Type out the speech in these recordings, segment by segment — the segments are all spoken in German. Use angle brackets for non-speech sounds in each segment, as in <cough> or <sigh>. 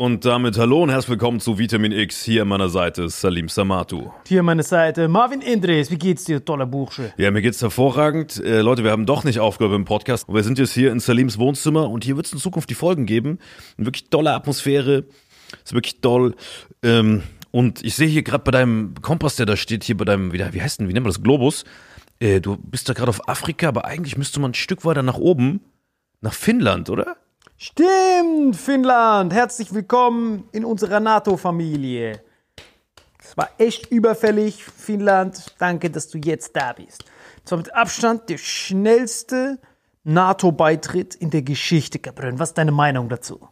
Und damit hallo und herzlich willkommen zu Vitamin X. Hier an meiner Seite ist Salim Samatu. Hier an meiner Seite Marvin Indres. Wie geht's dir, toller Bursche? Ja, mir geht's hervorragend. Äh, Leute, wir haben doch nicht aufgehört im Podcast. Wir sind jetzt hier in Salims Wohnzimmer und hier wird es in Zukunft die Folgen geben. Eine wirklich tolle Atmosphäre. Ist wirklich toll. Ähm, und ich sehe hier gerade bei deinem Kompass, der da steht, hier bei deinem, wie, wie heißt denn, wie nennt man das, Globus? Äh, du bist da gerade auf Afrika, aber eigentlich müsste man ein Stück weiter nach oben, nach Finnland, oder? Stimmt, Finnland. Herzlich willkommen in unserer NATO-Familie. Es war echt überfällig, Finnland. Danke, dass du jetzt da bist. Das war mit Abstand der schnellste NATO-Beitritt in der Geschichte, Gabriel. Was ist deine Meinung dazu?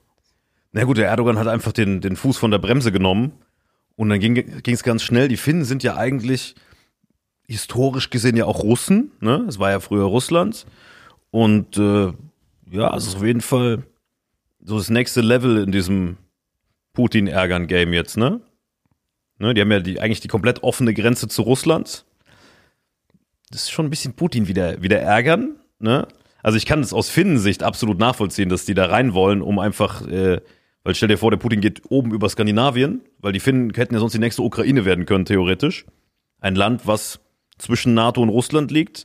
Na gut, der Erdogan hat einfach den, den Fuß von der Bremse genommen und dann ging es ganz schnell. Die Finnen sind ja eigentlich historisch gesehen ja auch Russen. Ne? Es war ja früher Russland. Und äh, ja, es ist auf jeden Fall so das nächste Level in diesem Putin-Ärgern-Game jetzt, ne? ne? Die haben ja die, eigentlich die komplett offene Grenze zu Russland. Das ist schon ein bisschen Putin wieder, wieder ärgern, ne? Also ich kann das aus Finnensicht absolut nachvollziehen, dass die da rein wollen, um einfach, äh, weil stell dir vor, der Putin geht oben über Skandinavien, weil die Finnen hätten ja sonst die nächste Ukraine werden können, theoretisch. Ein Land, was zwischen NATO und Russland liegt,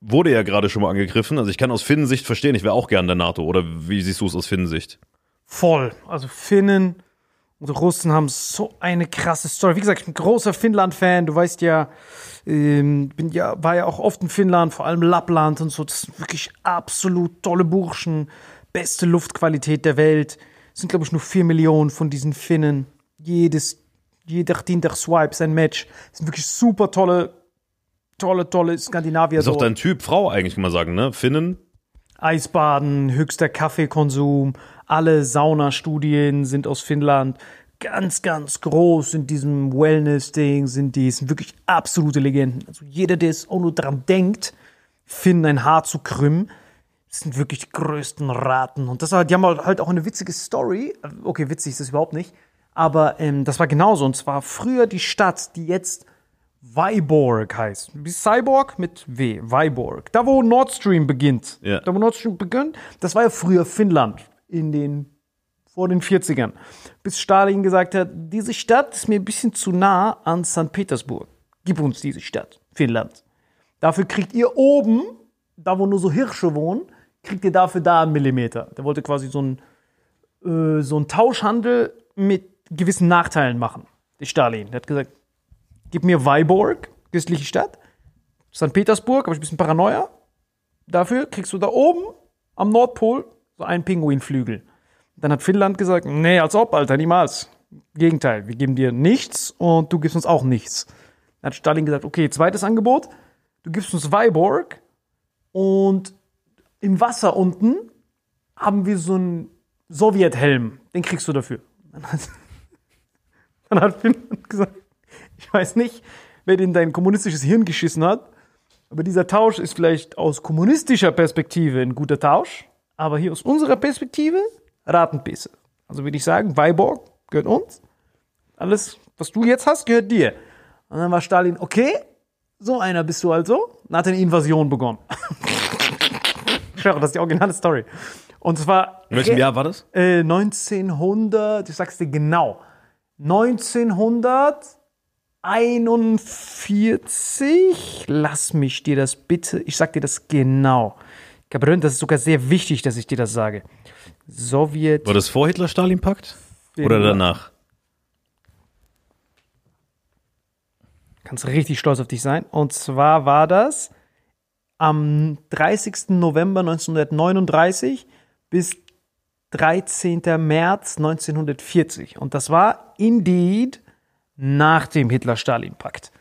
wurde ja gerade schon mal angegriffen. Also ich kann aus Finnensicht verstehen, ich wäre auch gern der NATO. Oder wie siehst du es aus Finnensicht? Voll. Also Finnen und Russen haben so eine krasse Story. Wie gesagt, ich bin großer Finnland-Fan. Du weißt ja, ähm, bin ja, war ja auch oft in Finnland, vor allem Lappland und so. Das sind wirklich absolut tolle Burschen. Beste Luftqualität der Welt. Es sind, glaube ich, nur vier Millionen von diesen Finnen. Jedes, jeder Dienstag Swipes ein Match. Das sind wirklich super tolle, tolle, tolle Skandinavier. Ist auch dein Typ Frau eigentlich, kann man sagen, ne? Finnen? Eisbaden, höchster Kaffeekonsum, alle Saunastudien sind aus Finnland. Ganz, ganz groß in diesem Wellness-Ding sind die, sind wirklich absolute Legenden. Also jeder, der es auch nur daran denkt, Finnen ein Haar zu krümmen, sind wirklich die größten Raten. Und das war, die haben halt auch eine witzige Story. Okay, witzig ist das überhaupt nicht. Aber ähm, das war genauso. Und zwar früher die Stadt, die jetzt Viborg heißt. Wie Cyborg mit W. Viborg. Da, wo Nord Stream beginnt. Ja. Da, wo Nord Stream beginnt. Das war ja früher Finnland. In den, vor den 40ern. Bis Stalin gesagt hat, diese Stadt ist mir ein bisschen zu nah an St. Petersburg. Gib uns diese Stadt. Finnland. Dafür kriegt ihr oben, da wo nur so Hirsche wohnen, kriegt ihr dafür da einen Millimeter. Der wollte quasi so einen, äh, so einen Tauschhandel mit gewissen Nachteilen machen. Der Stalin. Der hat gesagt, gib mir Viborg, christliche Stadt. St. Petersburg, habe ich ein bisschen Paranoia. Dafür kriegst du da oben am Nordpol so einen Pinguinflügel. Dann hat Finnland gesagt, nee, als ob, Alter, niemals. Gegenteil, wir geben dir nichts und du gibst uns auch nichts. Dann hat Stalin gesagt, okay, zweites Angebot, du gibst uns Viborg und im Wasser unten haben wir so einen Sowjethelm, den kriegst du dafür. Dann hat, <laughs> dann hat Finnland gesagt, ich weiß nicht, wer in dein kommunistisches Hirn geschissen hat, aber dieser Tausch ist vielleicht aus kommunistischer Perspektive ein guter Tausch, aber hier aus unserer Perspektive Ratenpisse. Also würde ich sagen, Viborg gehört uns. Alles, was du jetzt hast, gehört dir. Und dann war Stalin, okay, so einer bist du also. Dann hat er eine Invasion begonnen. <laughs> ich schwöre, das ist die originale Story. Und zwar In welchem Jahr war das? äh, 1900, ich sag's dir genau, 1941, lass mich dir das bitte, ich sag dir das genau. Gabriel, das ist sogar sehr wichtig, dass ich dir das sage. Sowjet. War das vor Hitler-Stalin-Pakt? Oder danach? Kannst richtig stolz auf dich sein. Und zwar war das am 30. November 1939 bis 13. März 1940. Und das war indeed nach dem Hitler-Stalin-Pakt.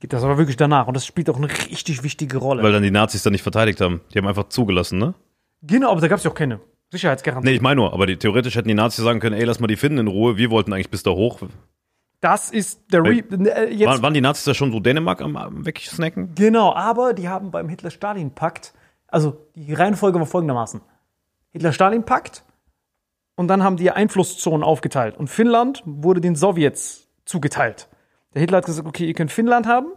Geht das aber wirklich danach. Und das spielt auch eine richtig wichtige Rolle. Weil dann die Nazis dann nicht verteidigt haben. Die haben einfach zugelassen, ne? genau, aber da gab es ja auch keine Sicherheitsgarantie. Nee, ich meine nur, aber die, theoretisch hätten die Nazis sagen können, ey, lass mal die Finnen in Ruhe, wir wollten eigentlich bis da hoch. Das ist der Re äh, jetzt Waren, waren die Nazis da schon so Dänemark am, am wegsnacken? Genau, aber die haben beim Hitler-Stalin-Pakt, also die Reihenfolge war folgendermaßen: Hitler-Stalin-Pakt und dann haben die Einflusszonen aufgeteilt und Finnland wurde den Sowjets zugeteilt. Der Hitler hat gesagt: Okay, ihr könnt Finnland haben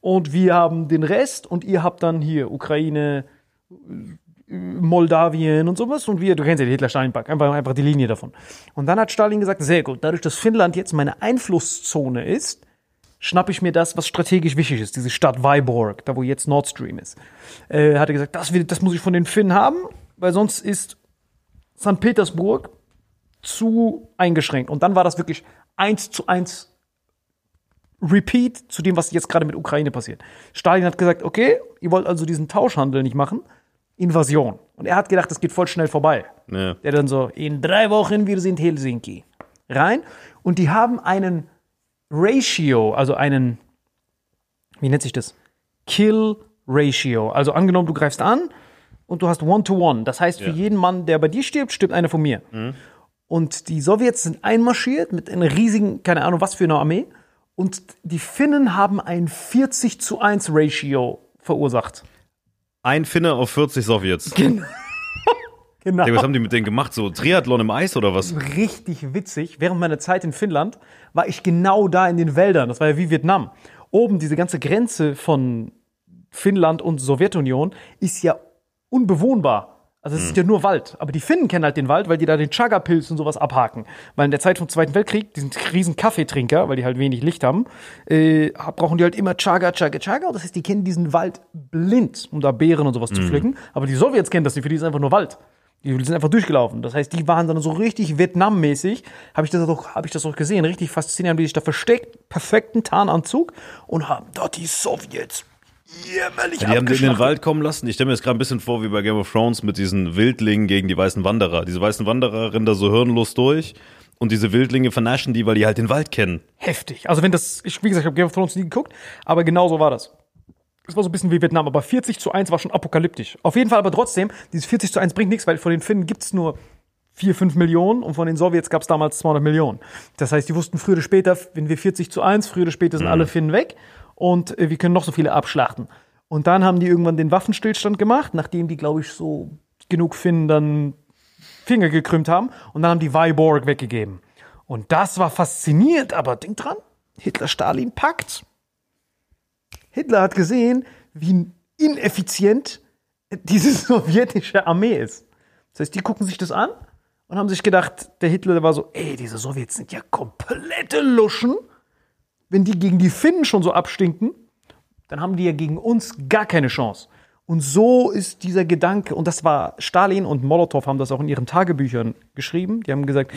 und wir haben den Rest und ihr habt dann hier Ukraine, äh, Moldawien und sowas und wir, du kennst ja den Hitler-Stalin-Pakt, einfach, einfach die Linie davon. Und dann hat Stalin gesagt: Sehr gut, dadurch, dass Finnland jetzt meine Einflusszone ist, schnappe ich mir das, was strategisch wichtig ist, diese Stadt Viborg, da wo jetzt Nord Stream ist. Äh, hat er gesagt, das, will, das muss ich von den Finnen haben, weil sonst ist St. Petersburg zu eingeschränkt. Und dann war das wirklich eins zu eins Repeat zu dem, was jetzt gerade mit Ukraine passiert. Stalin hat gesagt, okay, ihr wollt also diesen Tauschhandel nicht machen, Invasion. Und er hat gedacht, das geht voll schnell vorbei. Ja. Der dann so, in drei Wochen, wir sind Helsinki. Rein. Und die haben einen Ratio, also einen, wie nennt sich das? Kill Ratio. Also angenommen, du greifst an und du hast One-to-One. Das heißt, für Ja. jeden Mann, der bei dir stirbt, stirbt einer von mir. Und die Sowjets sind einmarschiert mit einer riesigen, keine Ahnung was für einer Armee. Und die Finnen haben ein 40 zu 1 Ratio verursacht. Ein Finne auf 40 Sowjets. <laughs> Genau. Ey, was haben die mit denen gemacht? So Triathlon im Eis oder was? richtig witzig. Während meiner Zeit in Finnland war ich genau da in den Wäldern. Das war ja wie Vietnam. Oben diese ganze Grenze von Finnland und Sowjetunion ist ja unbewohnbar. Also es ist ja nur Wald. Aber die Finnen kennen halt den Wald, weil die da den Chaga-Pilz und sowas abhaken. Weil in der Zeit vom Zweiten Weltkrieg, die sind riesen Kaffeetrinker, weil die halt wenig Licht haben, äh, brauchen die halt immer Chaga, Chaga, Chaga. Das heißt, die kennen diesen Wald blind, um da Beeren und sowas zu pflücken. Aber die Sowjets kennen das nicht, für die ist einfach nur Wald. Die sind einfach durchgelaufen. Das heißt, die waren dann so richtig Vietnam-mäßig. Habe ich das auch, habe ich das auch gesehen. Richtig faszinierend, haben die sich da versteckt, perfekten Tarnanzug und haben dort die Sowjets jämmerlich Die haben den in den. Wald kommen lassen. Ich stelle mir jetzt gerade ein bisschen vor, wie bei Game of Thrones mit diesen Wildlingen gegen die weißen Wanderer. Diese weißen Wanderer rennen da so hirnlos durch und diese Wildlinge vernaschen die, weil die halt den Wald kennen. Heftig. Also wenn das, ich, wie gesagt, ich habe Game of Thrones nie geguckt, aber genau so war das. Es war so ein bisschen wie Vietnam, aber 40 zu 1 war schon apokalyptisch. Auf jeden Fall aber trotzdem, dieses 40 zu 1 bringt nichts, weil von den Finnen gibt's nur 4, 5 Millionen und von den Sowjets gab's damals 200 Millionen. Das heißt, die wussten früher oder später, wenn wir 40 zu 1, früher oder später sind alle Finnen weg und äh, wir können noch so viele abschlachten. Und dann haben die irgendwann den Waffenstillstand gemacht, nachdem die, glaube ich, so genug Finnen dann Finger gekrümmt haben und dann haben die Weiborg weggegeben. Und das war faszinierend, aber denk dran, Hitler-Stalin-Pakt. Hitler hat gesehen, wie ineffizient diese <laughs> sowjetische Armee ist. Das heißt, die gucken sich das an und haben sich gedacht, der Hitler war so, ey, diese Sowjets sind ja komplette Luschen. Wenn die gegen die Finnen schon so abstinken, dann haben die ja gegen uns gar keine Chance. Und so ist dieser Gedanke, und das war Stalin und Molotow haben das auch in ihren Tagebüchern geschrieben. Die haben gesagt,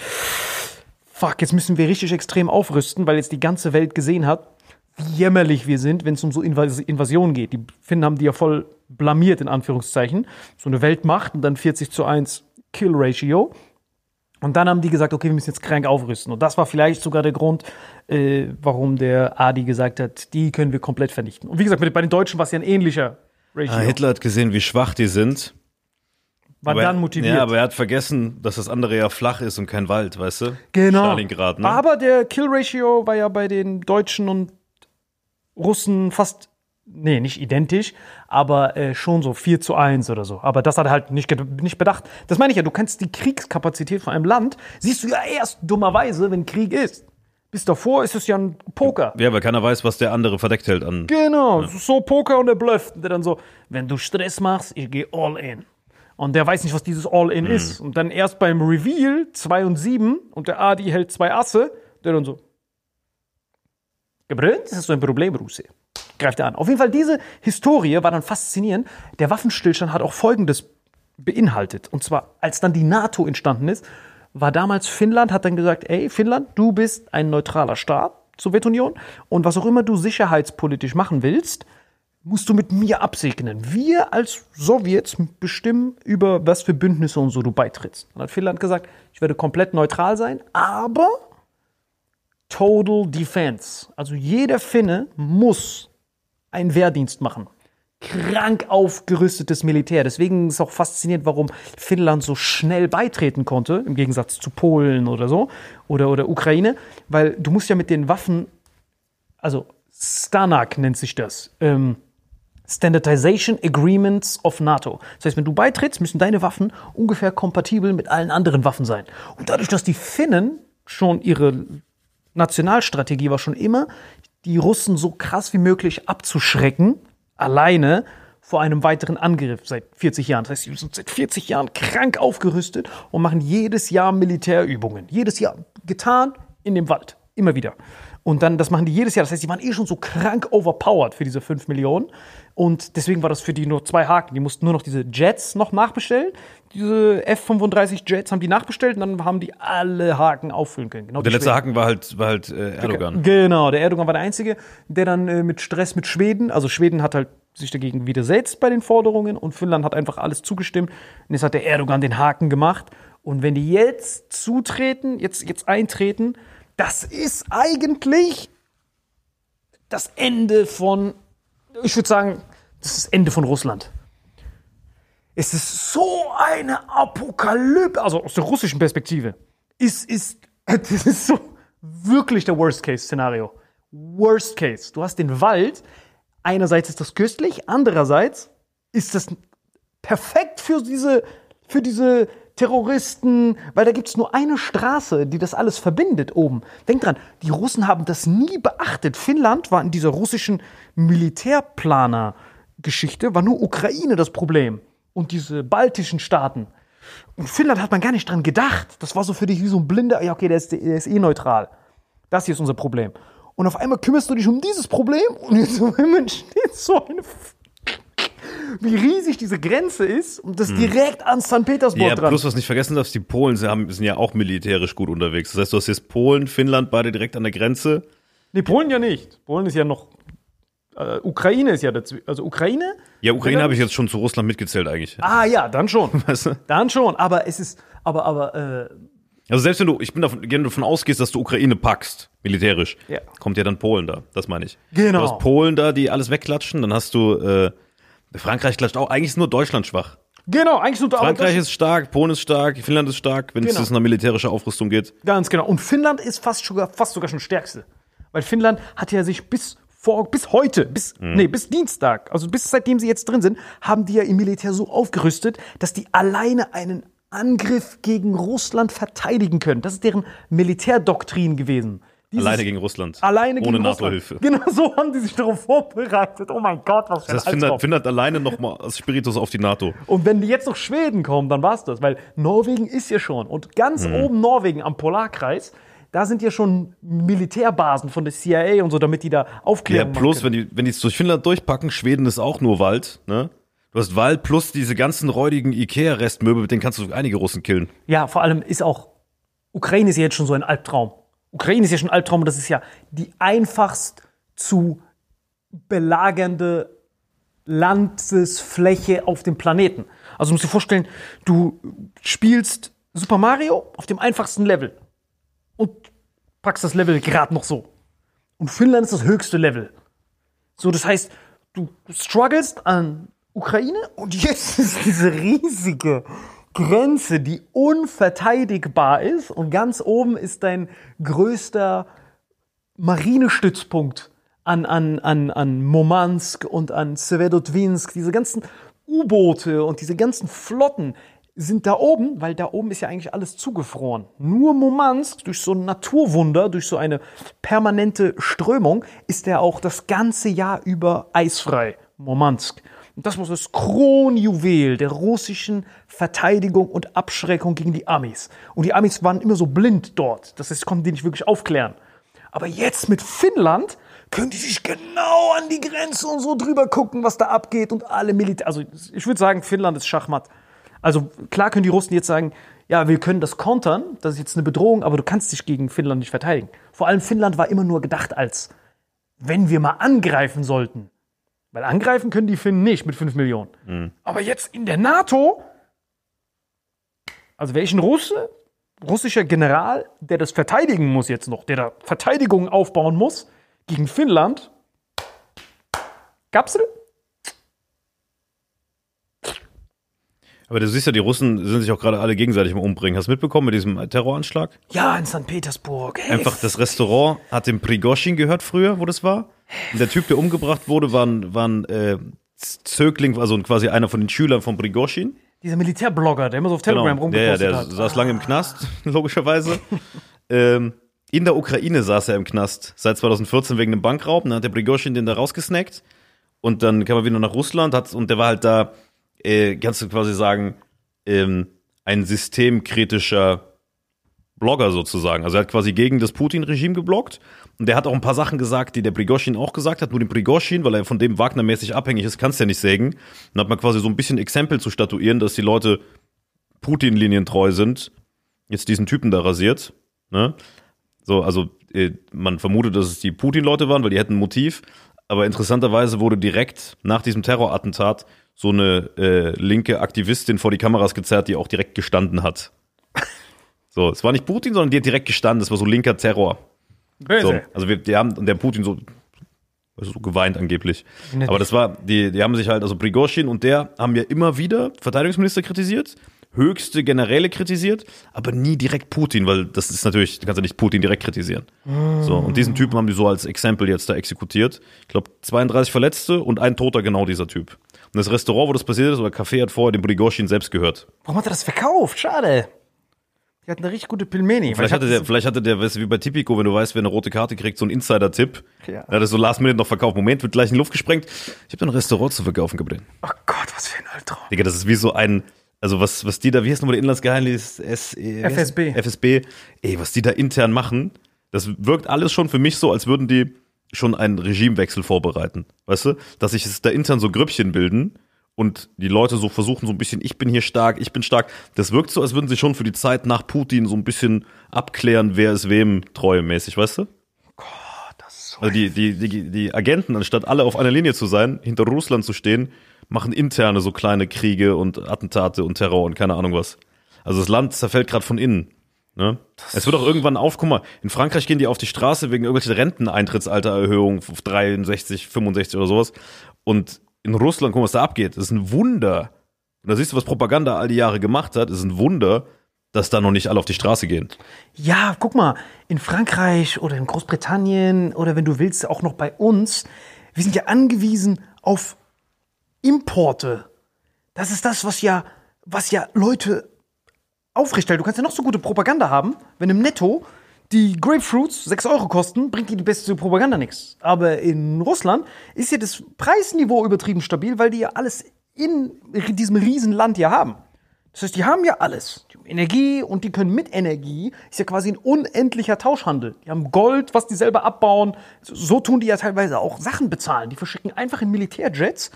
fuck, jetzt müssen wir richtig extrem aufrüsten, weil jetzt die ganze Welt gesehen hat, wie jämmerlich wir sind, wenn es um so Invas Invasionen geht. Die Finnen haben die ja voll blamiert, in Anführungszeichen. So eine Weltmacht und dann 40 zu 1 Kill-Ratio. Und dann haben die gesagt, okay, wir müssen jetzt krank aufrüsten. Und das war vielleicht sogar der Grund, äh, warum der Adi gesagt hat, die können wir komplett vernichten. Und wie gesagt, bei den Deutschen war es ja ein ähnlicher Ratio. Ah, Hitler hat gesehen, wie schwach die sind. war aber dann er- motiviert. Ja, aber er hat vergessen, dass das andere ja flach ist und kein Wald, weißt du? Genau. Stalingrad, ne? Aber der Kill-Ratio war ja bei den Deutschen und Russen fast, nee, nicht identisch, aber äh, schon so 4 zu 1 oder so. Aber das hat er halt nicht, nicht bedacht. Das meine ich ja, du kannst die Kriegskapazität von einem Land, siehst du ja erst dummerweise, wenn Krieg ist. Bis davor ist es ja ein Poker. ja, weil keiner weiß, was der andere verdeckt hält an. Genau, ist so Poker und der blufft. Und der dann so, wenn du Stress machst, ich gehe all in. Und der weiß nicht, was dieses All in ist. Und dann erst beim Reveal 2 und 7 und der Adi hält zwei Asse, der dann so. Gebrannt? Das ist so ein Problem, Russe. Greift er an. Auf jeden Fall, diese Historie war dann faszinierend. Der Waffenstillstand hat auch Folgendes beinhaltet. Und zwar, als dann die NATO entstanden ist, war damals Finnland, hat dann gesagt, ey, Finnland, du bist ein neutraler Staat, Sowjetunion, und was auch immer du sicherheitspolitisch machen willst, musst du mit mir absegnen. Wir als Sowjets bestimmen, über was für Bündnisse und so du beitrittst. Dann hat Finnland gesagt, ich werde komplett neutral sein, aber Total Defense. Also jeder Finne muss einen Wehrdienst machen. Krank aufgerüstetes Militär. Deswegen ist auch faszinierend, warum Finnland so schnell beitreten konnte, im Gegensatz zu Polen oder so, oder, oder Ukraine, weil du musst ja mit den Waffen, also Stanak nennt sich das, ähm, Standardization Agreements of NATO. Das heißt, wenn du beitrittst, müssen deine Waffen ungefähr kompatibel mit allen anderen Waffen sein. Und dadurch, dass die Finnen schon ihre Nationalstrategie war schon immer, die Russen so krass wie möglich abzuschrecken, alleine vor einem weiteren Angriff seit 40 Jahren. Das heißt, sie sind seit 40 Jahren krank aufgerüstet und machen jedes Jahr Militärübungen. Jedes Jahr getan in dem Wald. Immer wieder. Und dann, das machen die jedes Jahr. Das heißt, die waren eh schon so krank overpowered für diese 5 Millionen. Und deswegen war das für die nur zwei Haken. Die mussten nur noch diese Jets noch nachbestellen. Diese F-35 Jets haben die nachbestellt und dann haben die alle Haken auffüllen können. Genau Der letzte Schweden. Haken war halt, war halt äh, Erdogan. Genau, der Erdogan war der Einzige, der dann äh, mit Stress mit Schweden, also Schweden hat halt sich dagegen widersetzt bei den Forderungen und Finnland hat einfach alles zugestimmt. Und jetzt hat der Erdogan den Haken gemacht. Und wenn die jetzt zutreten, jetzt, jetzt eintreten, das ist eigentlich das Ende von, ich würde sagen, das ist das Ende von Russland. Es ist so eine Apokalypse, also aus der russischen Perspektive. Es ist, <laughs> das ist so wirklich der Worst-Case-Szenario. Worst Case. Du hast den Wald. Einerseits ist das köstlich, andererseits ist das perfekt für diese, für diese Terroristen, weil da gibt es nur eine Straße, die das alles verbindet oben. Denk dran, die Russen haben das nie beachtet. Finnland war in dieser russischen Militärplaner-Geschichte, war nur Ukraine das Problem und diese baltischen Staaten. Und Finnland hat man gar nicht dran gedacht. Das war so für dich wie so ein blinder, ja, okay, der ist, der ist eh neutral. Das hier ist unser Problem. Und auf einmal kümmerst du dich um dieses Problem und jetzt entsteht so eine. F wie riesig diese Grenze ist und das direkt an St. Petersburg Ja, dran. plus was nicht vergessen darfst, die Polen sind, haben, sind ja auch militärisch gut unterwegs. Das heißt, du hast jetzt Polen, Finnland beide direkt an der Grenze. Nee, Polen ja nicht. Polen ist ja noch. Äh, Ukraine ist ja dazu. Also Ukraine? Ja, Ukraine habe ich jetzt schon zu Russland mitgezählt eigentlich. Ah ja, dann schon. <laughs> Weißt du? Dann schon. Aber es ist. Aber, aber, äh, Also selbst wenn du, ich bin davon, wenn du davon ausgehst, dass du Ukraine packst, militärisch, Ja. kommt ja dann Polen da. Das meine ich. Genau. Du hast Polen da, die alles wegklatschen, dann hast du, äh, Frankreich klatscht auch, eigentlich ist nur Deutschland schwach. genau, eigentlich nur Frankreich ist stark, Polen ist stark, Finnland ist stark, wenn Genau. es um eine militärische Aufrüstung geht. Ganz genau. Und Finnland ist fast sogar, fast sogar schon stärkste. Weil Finnland hat ja sich bis vor, bis heute, bis, nee, bis Dienstag, also bis seitdem sie jetzt drin sind, haben die ja im Militär so aufgerüstet, dass die alleine einen Angriff gegen Russland verteidigen können. Das ist deren Militärdoktrin gewesen. Dieses- Alleine gegen Russland. Alleine Ohne. NATO-Hilfe. Genau so haben die sich darauf vorbereitet. Oh mein Gott, was für ein Das heißt, Finnland, alleine nochmal als Spiritus auf die NATO. Und wenn die jetzt noch Schweden kommen, dann war's das, weil Norwegen ist ja schon. Und ganz Mhm. oben Norwegen am Polarkreis, da sind ja schon Militärbasen von der CIA und so, damit die da Ja, Aufklärung plus, wenn die, wenn die es durch Finnland durchpacken, Schweden ist auch nur Wald, ne? Du hast Wald plus diese ganzen räudigen Ikea-Restmöbel, mit denen kannst du einige Russen killen. Ja, vor allem ist auch, Ukraine ist ja jetzt schon so ein Albtraum. Ukraine ist ja schon ein Albtraum und das ist ja die einfachst zu belagernde Landesfläche auf dem Planeten. Also du musst dir vorstellen, du spielst Super Mario auf dem einfachsten Level und packst das Level gerade noch so. Und Finnland ist das höchste Level. So, das heißt, du strugglest an Ukraine und jetzt <laughs> ist diese riesige Grenze, die unverteidigbar ist und ganz oben ist dein größter Marinestützpunkt an, an, an, an Murmansk und an Severodvinsk, diese ganzen U-Boote und diese ganzen Flotten sind da oben, weil da oben ist ja eigentlich alles zugefroren. Nur Murmansk, durch so ein Naturwunder, durch so eine permanente Strömung, ist der auch das ganze Jahr über eisfrei. Murmansk. Und das war das Kronjuwel der russischen Verteidigung und Abschreckung gegen die Amis. Und die Amis waren immer so blind dort. Das heißt, konnten die nicht wirklich aufklären. Aber jetzt mit Finnland können die sich genau an die Grenze und so drüber gucken, was da abgeht und alle Militär. Also ich würde sagen, Finnland ist Schachmatt. Also klar können die Russen jetzt sagen, ja, wir können das kontern, das ist jetzt eine Bedrohung, aber du kannst dich gegen Finnland nicht verteidigen. Vor allem Finnland war immer nur gedacht als, wenn wir mal angreifen sollten. Weil angreifen können die Finnen nicht mit 5 Millionen. Aber jetzt in der NATO, also welchen Russe, russischer General, der das verteidigen muss jetzt noch, der da Verteidigung aufbauen muss gegen Finnland, Kapsel? Aber du siehst ja, die Russen sind sich auch gerade alle gegenseitig am Umbringen. Hast du mitbekommen mit diesem Terroranschlag? Ja, in St. Petersburg. Hey, Einfach das Restaurant hat dem Prigoschin gehört früher, wo das war. Und der Typ, der umgebracht wurde, war ein, war ein äh, Zögling, also quasi einer von den Schülern von Prigoschin. Dieser Militärblogger, der immer so auf Telegram Genau. Der, ja, rumgepostet der hat. saß lange im Knast, <laughs> logischerweise. <laughs> ähm, in der Ukraine saß er im Knast seit 2014 wegen einem Bankraub. Dann hat der Prigoschin den da rausgesnackt. Und dann kam er wieder nach Russland hat, und der war halt da, äh, kannst du quasi sagen, ähm, ein systemkritischer Blogger sozusagen. Also er hat quasi gegen das Putin-Regime gebloggt. Und der hat auch ein paar Sachen gesagt, die der Prigoschin auch gesagt hat. Nur den Prigoschin, weil er von dem Wagner-mäßig abhängig ist, kannst du ja nicht sägen. Dann hat man quasi so ein bisschen Exempel zu statuieren, dass die Leute Putin-Linien treu sind. Jetzt diesen Typen da rasiert. Ne? So, also äh, man vermutet, dass es die Putin-Leute waren, weil die hätten ein Motiv. aber interessanterweise wurde direkt nach diesem Terrorattentat so eine äh, linke Aktivistin vor die Kameras gezerrt, die auch direkt gestanden hat. So, es war nicht Putin, sondern die hat direkt gestanden. Das war so linker Terror. So, also wir, die haben, und der Putin so, also so geweint angeblich. Nett. Aber das war, die, die haben sich halt, also Prigozhin und der haben ja immer wieder Verteidigungsminister kritisiert, höchste Generäle kritisiert, aber nie direkt Putin, weil das ist natürlich, du kannst ja nicht Putin direkt kritisieren. So, und diesen Typen haben die so als Exempel jetzt da exekutiert. Ich glaube, 32 Verletzte und ein Toter, genau dieser Typ. Und das Restaurant, wo das passiert ist, oder Café hat vorher den Prigozhin selbst gehört. Warum hat er das verkauft? Schade. Die hatten eine richtig gute Pilmeni. Vielleicht hatte, der, vielleicht hatte der, weißt du, wie bei Tipico, wenn du weißt, wer eine rote Karte kriegt, so ein Insider-Tipp. Ja. Er hat das so last minute noch verkauft. Moment, wird gleich in die Luft gesprengt. Ich habe da ein Restaurant zu verkaufen, Gabriel. Oh Gott, was für ein Albtraum. Digga, das ist wie so ein, also was, was die da, wie heißt nochmal der Inlandsgeheimnis? E- FSB. FSB. Ey, was die da intern machen, das wirkt alles schon für mich so, als würden die schon einen Regimewechsel vorbereiten. Weißt du? Dass sich da intern so Grüppchen bilden und die Leute so versuchen, so ein bisschen, ich bin hier stark, ich bin stark. Das wirkt so, als würden sie schon für die Zeit nach Putin so ein bisschen abklären, wer ist wem treuemäßig, weißt du? Das ist so Also die, die, die, die Agenten, anstatt alle auf einer Linie zu sein, hinter Russland zu stehen, machen interne so kleine Kriege und Attentate und Terror und keine Ahnung was. Also das Land zerfällt gerade von innen. Ne? Es wird auch irgendwann auf, guck mal, in Frankreich gehen die auf die Straße wegen irgendwelcher Renteneintrittsaltererhöhung auf 63, 65 oder sowas. Und in Russland, guck mal, was da abgeht. Das ist ein Wunder. Und da siehst du, was Propaganda all die Jahre gemacht hat. Das ist ein Wunder, dass da noch nicht alle auf die Straße gehen. Ja, guck mal, in Frankreich oder in Großbritannien oder wenn du willst, auch noch bei uns, wir sind ja angewiesen auf Importe. Das ist das, was ja, was ja Leute aufrechterhält. Du kannst ja noch so gute Propaganda haben, wenn im Netto die Grapefruits 6 Euro kosten, bringt dir die beste Propaganda nichts. Aber in Russland ist ja das Preisniveau übertrieben stabil, weil die ja alles in diesem Riesenland ja haben. Das heißt, die haben ja alles. Die haben Energie und die können mit Energie, ist ja quasi ein unendlicher Tauschhandel. Die haben Gold, was die selber abbauen. So tun die ja teilweise auch Sachen bezahlen. Die verschicken einfach in Militärjets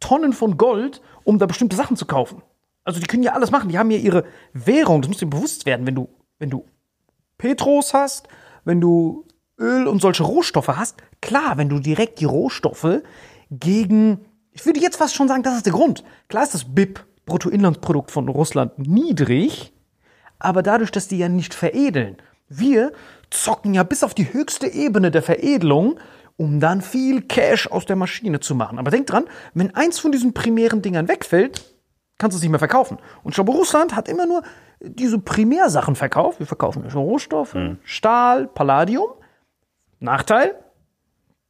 Tonnen von Gold, um da bestimmte Sachen zu kaufen. Also die können ja alles machen. Die haben ja ihre Währung. Das muss dir bewusst werden, wenn du, wenn du Petros hast, wenn du Öl und solche Rohstoffe hast. Klar, wenn du direkt die Rohstoffe gegen, ich würde jetzt fast schon sagen, das ist der Grund. Klar ist das BIP, Bruttoinlandsprodukt von Russland, niedrig, aber dadurch, dass die ja nicht veredeln. Wir zocken ja bis auf die höchste Ebene der Veredelung, um dann viel Cash aus der Maschine zu machen. Aber denk dran, wenn eins von diesen primären Dingern wegfällt, kannst du es nicht mehr verkaufen. Und ich glaube, Russland hat immer nur diese Primärsachen verkauft. Wir verkaufen Rohstoffe, Stahl, Palladium. Nachteil,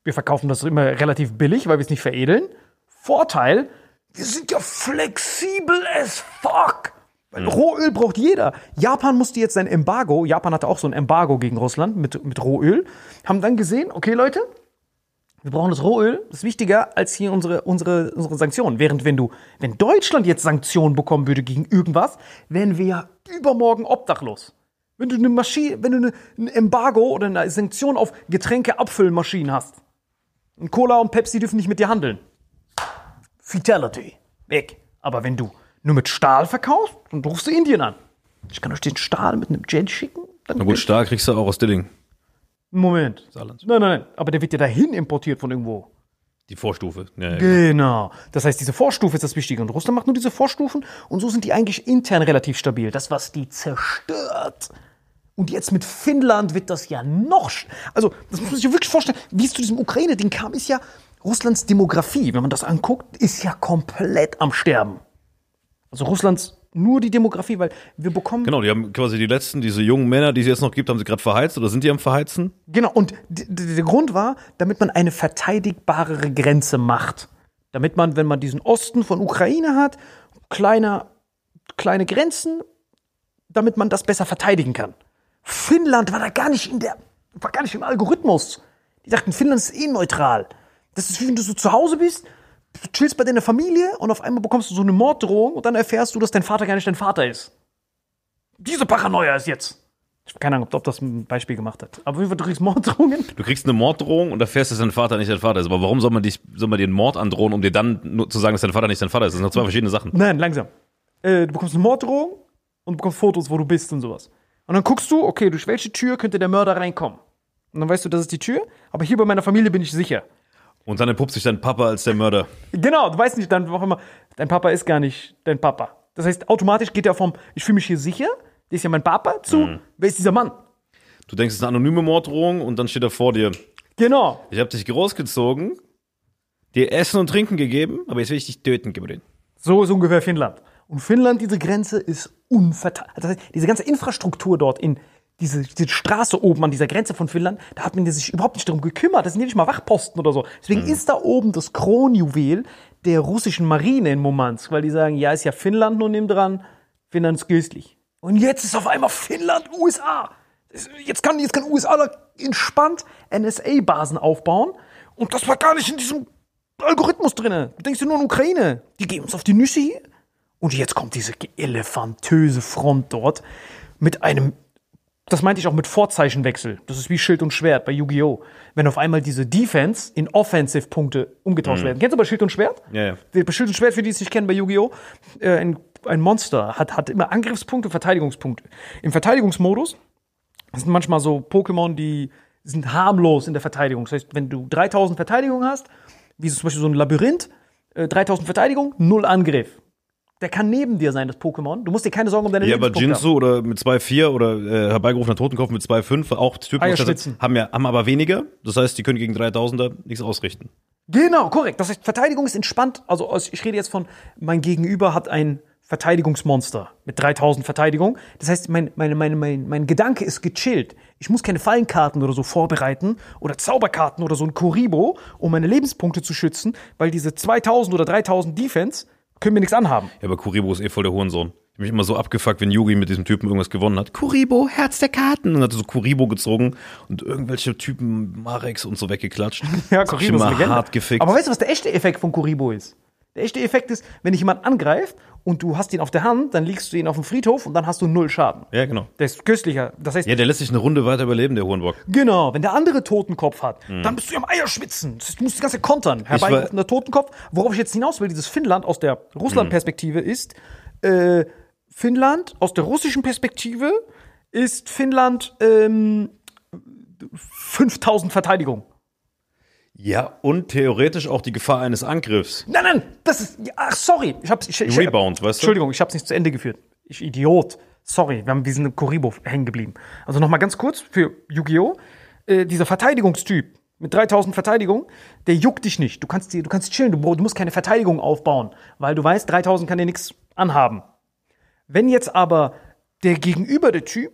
wir verkaufen das immer relativ billig, weil wir es nicht veredeln. Vorteil, wir sind ja flexibel as fuck. Weil Rohöl braucht jeder. Japan musste jetzt sein Embargo, Japan hatte auch so ein Embargo gegen Russland mit, mit Rohöl, haben dann gesehen, okay Leute, wir brauchen das Rohöl, das ist wichtiger als hier unsere, unsere, unsere Sanktionen. Während wenn du, wenn Deutschland jetzt Sanktionen bekommen würde gegen irgendwas, wären wir ja übermorgen obdachlos. Wenn du eine Maschine, wenn du eine, ein Embargo oder eine Sanktion auf Getränke-Abfüllmaschinen hast. Und Cola und Pepsi dürfen nicht mit dir handeln. Fatality. Weg. Aber wenn du nur mit Stahl verkaufst, dann rufst du Indien an. Ich kann euch den Stahl mit einem Jet schicken. Dann Na gut, Stahl kriegst du auch aus Dilling. Moment. Saarland. Nein, nein, nein. Aber der wird ja dahin importiert von irgendwo. Die Vorstufe. Ja, ja. Genau. Das heißt, diese Vorstufe ist das Wichtige. Und Russland macht nur diese Vorstufen und so sind die eigentlich intern relativ stabil. Das, was die zerstört. Und jetzt mit Finnland wird das ja noch. Also, das muss man sich wirklich vorstellen. Wie es zu diesem Ukraine-Ding kam, ist ja Russlands Demografie, wenn man das anguckt, ist ja komplett am Sterben. Also Russlands nur die Demografie, weil wir bekommen. Genau, die haben quasi die letzten, diese jungen Männer, die es jetzt noch gibt, haben sie gerade verheizt oder sind die am Verheizen? Genau, und der Grund war, damit man eine verteidigbarere Grenze macht. Damit man, wenn man diesen Osten von Ukraine hat, kleiner, kleine Grenzen, damit man das besser verteidigen kann. Finnland war da gar nicht in der, war gar nicht im Algorithmus. Die dachten, Finnland ist eh neutral. Das ist wie wenn du so zu Hause bist, du chillst bei deiner Familie und auf einmal bekommst du so eine Morddrohung und dann erfährst du, dass dein Vater gar nicht dein Vater ist. Diese Paranoia ist jetzt. Ich habe keine Ahnung, ob, das ein Beispiel gemacht hat. Aber auf jeden Fall, du kriegst Morddrohungen. Du kriegst eine Morddrohung und erfährst, dass dein Vater nicht dein Vater ist. Aber warum soll man, dich, soll man dir einen Mord androhen, um dir dann nur zu sagen, dass dein Vater nicht dein Vater ist? Das sind noch zwei verschiedene Sachen. Nein, langsam. Äh, du bekommst eine Morddrohung und du bekommst Fotos, wo du bist und sowas. Und dann guckst du, okay, durch welche Tür könnte der Mörder reinkommen? Und dann weißt du, das ist die Tür, aber hier bei meiner Familie bin ich sicher. Und dann entpuppt sich dein Papa als der Mörder. Genau, du weißt nicht, dann auch immer, dein Papa ist gar nicht dein Papa. Das heißt, automatisch geht er vom, ich fühle mich hier sicher, der ist ja mein Papa, zu, Mhm. wer ist dieser Mann? Du denkst, es ist eine anonyme Morddrohung und dann steht er vor dir. Genau. Ich habe dich großgezogen, dir Essen und Trinken gegeben, aber jetzt will ich dich töten, Gabriel. So ist ungefähr Finnland. Und Finnland, diese Grenze ist unverteilt. Das heißt, diese ganze Infrastruktur dort in diese, diese Straße oben an dieser Grenze von Finnland, da hat man sich überhaupt nicht darum gekümmert. Das sind ja nicht mal Wachposten oder so. Deswegen ist da oben das Kronjuwel der russischen Marine in Murmansk, weil die sagen, ja, ist ja Finnland nur neben dran, Finnland ist günstig. Und jetzt ist auf einmal Finnland USA. Jetzt kann, jetzt kann USA entspannt NSA-Basen aufbauen. Und das war gar nicht in diesem Algorithmus drin. Du denkst dir nur an Ukraine. Die gehen uns auf die Nüsse hier. Und jetzt kommt diese elefantöse Front dort mit einem, das meinte ich auch mit Vorzeichenwechsel. Das ist wie Schild und Schwert bei Yu-Gi-Oh! Wenn auf einmal diese Defense in Offensive-Punkte umgetauscht werden. Kennst du bei Schild und Schwert? Ja, ja. Bei Schild und Schwert, für die es nicht kennen, bei Yu-Gi-Oh! Äh, ein, ein Monster hat, hat immer Angriffspunkte, Verteidigungspunkte. Im Verteidigungsmodus sind manchmal so Pokémon, die sind harmlos in der Verteidigung. Das heißt, wenn du 3000 Verteidigung hast, wie zum Beispiel so ein Labyrinth, äh, 3000 Verteidigung, null Angriff. Der kann neben dir sein, das Pokémon. Du musst dir keine Sorgen um deine Ja, aber Jinsu oder mit 2,4 oder äh, herbeigerufener Totenkopf mit 2,5, auch Typen, Eierschwitzen. haben ja haben aber weniger. Das heißt, die können gegen 3000er nichts ausrichten. Genau, korrekt. Das heißt, Verteidigung ist entspannt. Also ich rede jetzt von, mein Gegenüber hat ein Verteidigungsmonster mit 3000 Verteidigung. Das heißt, mein, meine, meine, mein, mein Gedanke ist gechillt. Ich muss keine Fallenkarten oder so vorbereiten oder Zauberkarten oder so ein Kuribo, um meine Lebenspunkte zu schützen, weil diese 2000 oder 3000 Defense können mir nichts anhaben. Ja, aber Kuribo ist eh voll der Hurensohn. Ich mich immer so abgefuckt, wenn Yugi mit diesem Typen irgendwas gewonnen hat. Kuribo, Herz der Karten. Und dann hat er so Kuribo gezogen und irgendwelche Typen Marex und so weggeklatscht. <laughs> Ja, Kuribo ist Legende. hart gefickt. Aber weißt du, was der echte Effekt von Kuribo ist? Der echte Effekt ist, wenn dich jemand angreift und du hast ihn auf der Hand, dann legst du ihn auf den Friedhof und dann hast du null Schaden. ja, genau. Der ist köstlicher. Das heißt, Ja, der lässt sich eine Runde weiter überleben, der Hurenbock. Genau, wenn der andere Totenkopf hat, dann bist du am Eierschwitzen. Du musst die ganze kontern. Herbeigerufener Totenkopf. Worauf ich jetzt hinaus will, dieses Finnland aus der Russland-Perspektive ist, äh, Finnland aus der russischen Perspektive ist Finnland ähm, 5000 Verteidigung. Ja, und theoretisch auch die Gefahr eines Angriffs. Nein, nein, das ist. Ach, sorry. Ich hab's. Ich, ich, Rebound, weißt du? Entschuldigung, ich hab's nicht zu Ende geführt. Ich Idiot. Sorry, wir haben diesen Kuribo hängen geblieben. Also nochmal ganz kurz für Yu-Gi-Oh! Äh, dieser Verteidigungstyp mit 3000 Verteidigung, der juckt dich nicht. Du kannst, dir- du kannst chillen, du, du musst keine Verteidigung aufbauen, weil du weißt, 3000 kann dir nichts anhaben. Wenn jetzt aber der gegenüber der Typ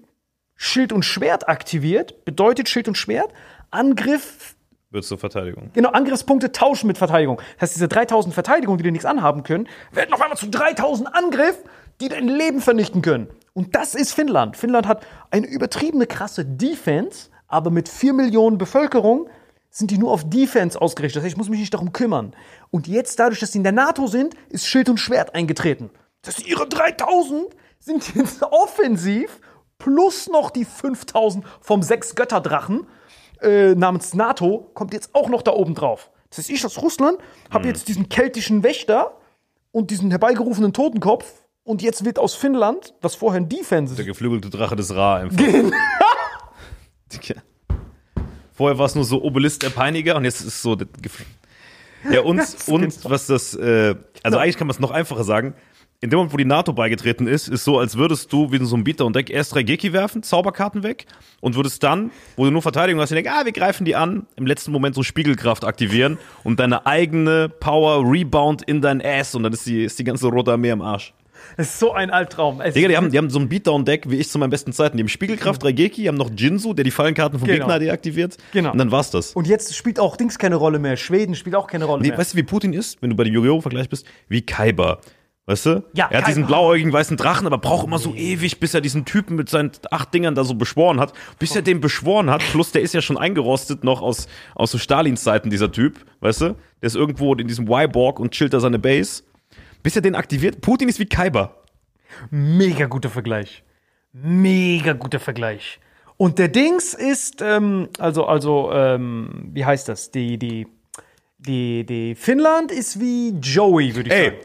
Schild und Schwert aktiviert, bedeutet Schild und Schwert Angriff Wird zur Verteidigung. Genau, Angriffspunkte tauschen mit Verteidigung. Das heißt, diese 3000 Verteidigung, die dir nichts anhaben können, werden auf einmal zu 3000 Angriff, die dein Leben vernichten können. Und das ist Finnland. Finnland hat eine übertriebene krasse Defense, aber mit 4 Millionen Bevölkerung sind die nur auf Defense ausgerichtet. Das heißt, ich muss mich nicht darum kümmern. Und jetzt, dadurch, dass sie in der NATO sind, ist Schild und Schwert eingetreten. Das heißt, ihre 3000 sind jetzt <laughs> offensiv, plus noch die 5000 vom Sechs-Götter-Drachen äh, namens NATO kommt jetzt auch noch da oben drauf. Das heißt, ich als Russland habe jetzt diesen keltischen Wächter und diesen herbeigerufenen Totenkopf und jetzt wird aus Finnland, was vorher ein Defense Der ist, geflügelte Drache des Ra einfach. <laughs> Vorher war es nur so Obelisk der Peiniger und jetzt ist es so. der Ja, und, <laughs> und was das, äh, also eigentlich kann man es noch einfacher sagen. In dem Moment, wo die NATO beigetreten ist, ist so, als würdest du wie so einem Beater und Deck erst drei Geki werfen, Zauberkarten weg und würdest dann, wo du nur Verteidigung hast, denkst, ah, wir greifen die an, im letzten Moment so Spiegelkraft aktivieren und deine eigene Power Rebound in dein Ass und dann ist die, ist die ganze Rote Armee am Arsch. das ist so ein Albtraum. Es Digga, die haben, die haben so ein Beatdown-Deck wie ich zu meinen besten Zeiten. Die haben Spiegelkraft, drei Geki, haben noch Jinsu, der die Fallenkarten vom Genau. Gegner deaktiviert. Genau. Und dann war's das. und jetzt spielt auch Dings keine Rolle mehr. Schweden spielt auch keine Rolle Nee, mehr. weißt du, wie Putin ist, wenn du bei dem Yu-Gi-Oh!-Vergleich bist? Wie Kaiba. Weißt du? Ja, er hat diesen blauäugigen weißen Drachen, aber braucht immer so ewig, bis er diesen Typen mit seinen acht Dingern da so beschworen hat. Bis er den beschworen hat, plus der ist ja schon eingerostet noch aus, aus so Stalins Zeiten, dieser Typ, weißt du? Der ist irgendwo in diesem Y-Borg und chillt da seine Base. Bis er den aktiviert. Putin ist wie Kaiba. Mega guter Vergleich. Mega guter Vergleich. Und der Dings ist, ähm, also, also, ähm, wie heißt das? Die, die, die, die Finnland ist wie Joey, würde ich Ey, sagen.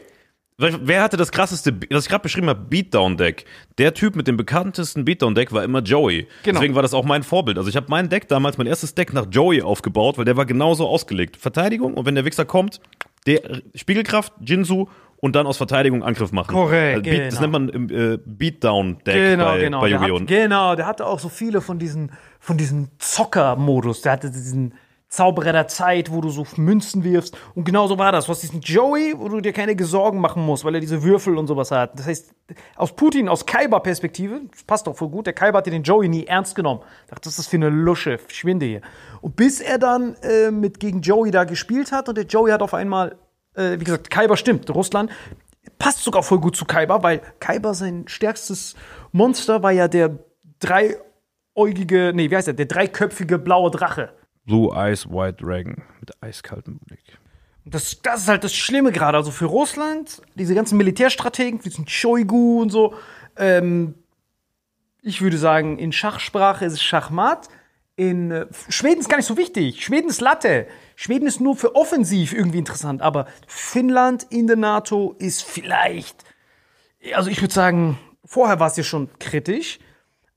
Wer hatte das krasseste, was ich gerade beschrieben habe, Beatdown-Deck? Der Typ mit dem bekanntesten Beatdown-Deck war immer Joey. Genau. Deswegen war das auch mein Vorbild. Also ich habe mein Deck damals, mein erstes Deck nach Joey aufgebaut, weil der war genauso ausgelegt. Verteidigung und wenn der Wichser kommt, der Spiegelkraft, Jinsu und dann aus Verteidigung Angriff machen. Korrekt, Also Beat, Das genau. nennt man äh, Beatdown-Deck Genau, bei, genau. bei Yu-Gi-Oh! genau, der hatte auch so viele von diesen, von diesen Zocker-Modus. Der hatte diesen Zauberer der Zeit, wo du so Münzen wirfst. Und genau so war das. Du hast diesen Joey, wo du dir keine Sorgen machen musst, weil er diese Würfel und sowas hat. Das heißt, aus Putin, aus Kaiba-Perspektive, das passt doch voll gut, der Kaiba hatte den Joey nie ernst genommen. Dachte, was ist das für eine Lusche? Verschwinde hier. Und bis er dann äh, mit gegen Joey da gespielt hat und der Joey hat auf einmal, äh, wie gesagt, Kaiba stimmt, Russland, passt sogar voll gut zu Kaiba, weil Kaiba sein stärkstes Monster war ja der dreieugige, nee, wie heißt der, der dreiköpfige blaue Drache. Blue Eyes White Dragon mit eiskaltem Blick. Das, das ist halt das Schlimme gerade. Also für Russland, diese ganzen Militärstrategen, diesen Shoigu und so, ähm, ich würde sagen, in Schachsprache ist es Schachmat. In äh, Schweden ist gar nicht so wichtig. Schweden ist Latte. Schweden ist nur für offensiv irgendwie interessant. Aber Finnland in der NATO ist vielleicht, also ich würde sagen, vorher war es ja schon kritisch.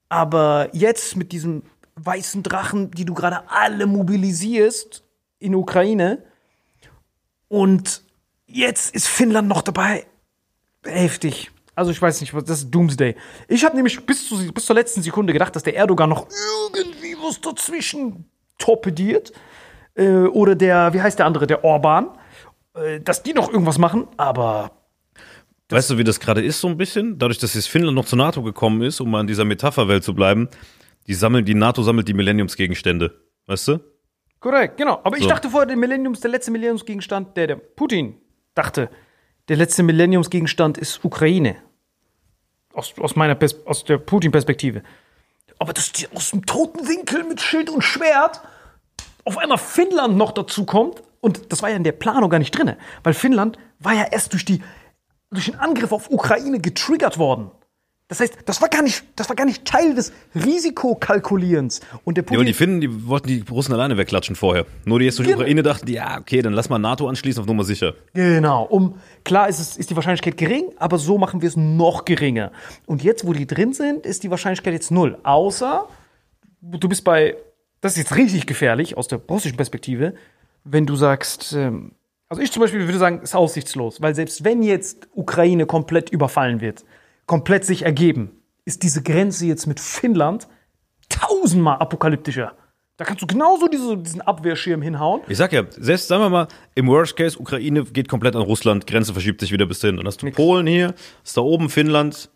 Aber jetzt mit diesem weißen Drachen, die du gerade alle mobilisierst in Ukraine, und jetzt ist Finnland noch dabei. Heftig. Also ich weiß nicht, was das ist Doomsday. Ich habe nämlich bis, zu, bis zur letzten Sekunde gedacht, dass der Erdogan noch irgendwie was dazwischen torpediert. Äh, oder der, wie heißt der andere, der Orban. Äh, dass die noch irgendwas machen, aber Weißt du, wie das gerade ist so ein bisschen? Dadurch, dass jetzt Finnland noch zur NATO gekommen ist, um mal in dieser Metapherwelt zu bleiben, die sammeln, die NATO sammelt die Millenniumsgegenstände. Weißt du? Korrekt, genau. Aber ich So. dachte vorher, der Millenniums, der letzte Millenniumsgegenstand, der, der Putin dachte, der letzte Millenniumsgegenstand ist Ukraine. Aus, aus meiner Pers aus der Putin-Perspektive. Aber dass die aus dem toten Winkel mit Schild und Schwert auf einmal Finnland noch dazu kommt, und das war ja in der Planung gar nicht drin, weil Finnland war ja erst durch, die, durch den Angriff auf Ukraine getriggert worden. Das heißt, das war gar nicht, das war gar nicht Teil des Risikokalkulierens. Und der Ja, Putin aber die Finnen, die wollten die Russen alleine wegklatschen vorher. Nur die jetzt durch die Genau. Ukraine dachten, ja, okay, dann lass mal NATO anschließen auf Nummer sicher. Genau, um klar ist es ist die Wahrscheinlichkeit gering, aber so machen wir es noch geringer. Und jetzt, wo die drin sind, ist die Wahrscheinlichkeit jetzt null. Außer du bist bei, das ist jetzt richtig gefährlich aus der russischen Perspektive, wenn du sagst, ähm, also ich zum Beispiel würde sagen, ist aussichtslos, weil selbst wenn jetzt Ukraine komplett überfallen wird, komplett sich ergeben, ist diese Grenze jetzt mit Finnland tausendmal apokalyptischer. Da kannst du genauso diese, diesen Abwehrschirm hinhauen. Ich sag ja, selbst sagen wir mal, im Worst Case, Ukraine geht komplett an Russland, Grenze verschiebt sich wieder bis dahin. Dann hast du Polen hier, ist da oben Finnland.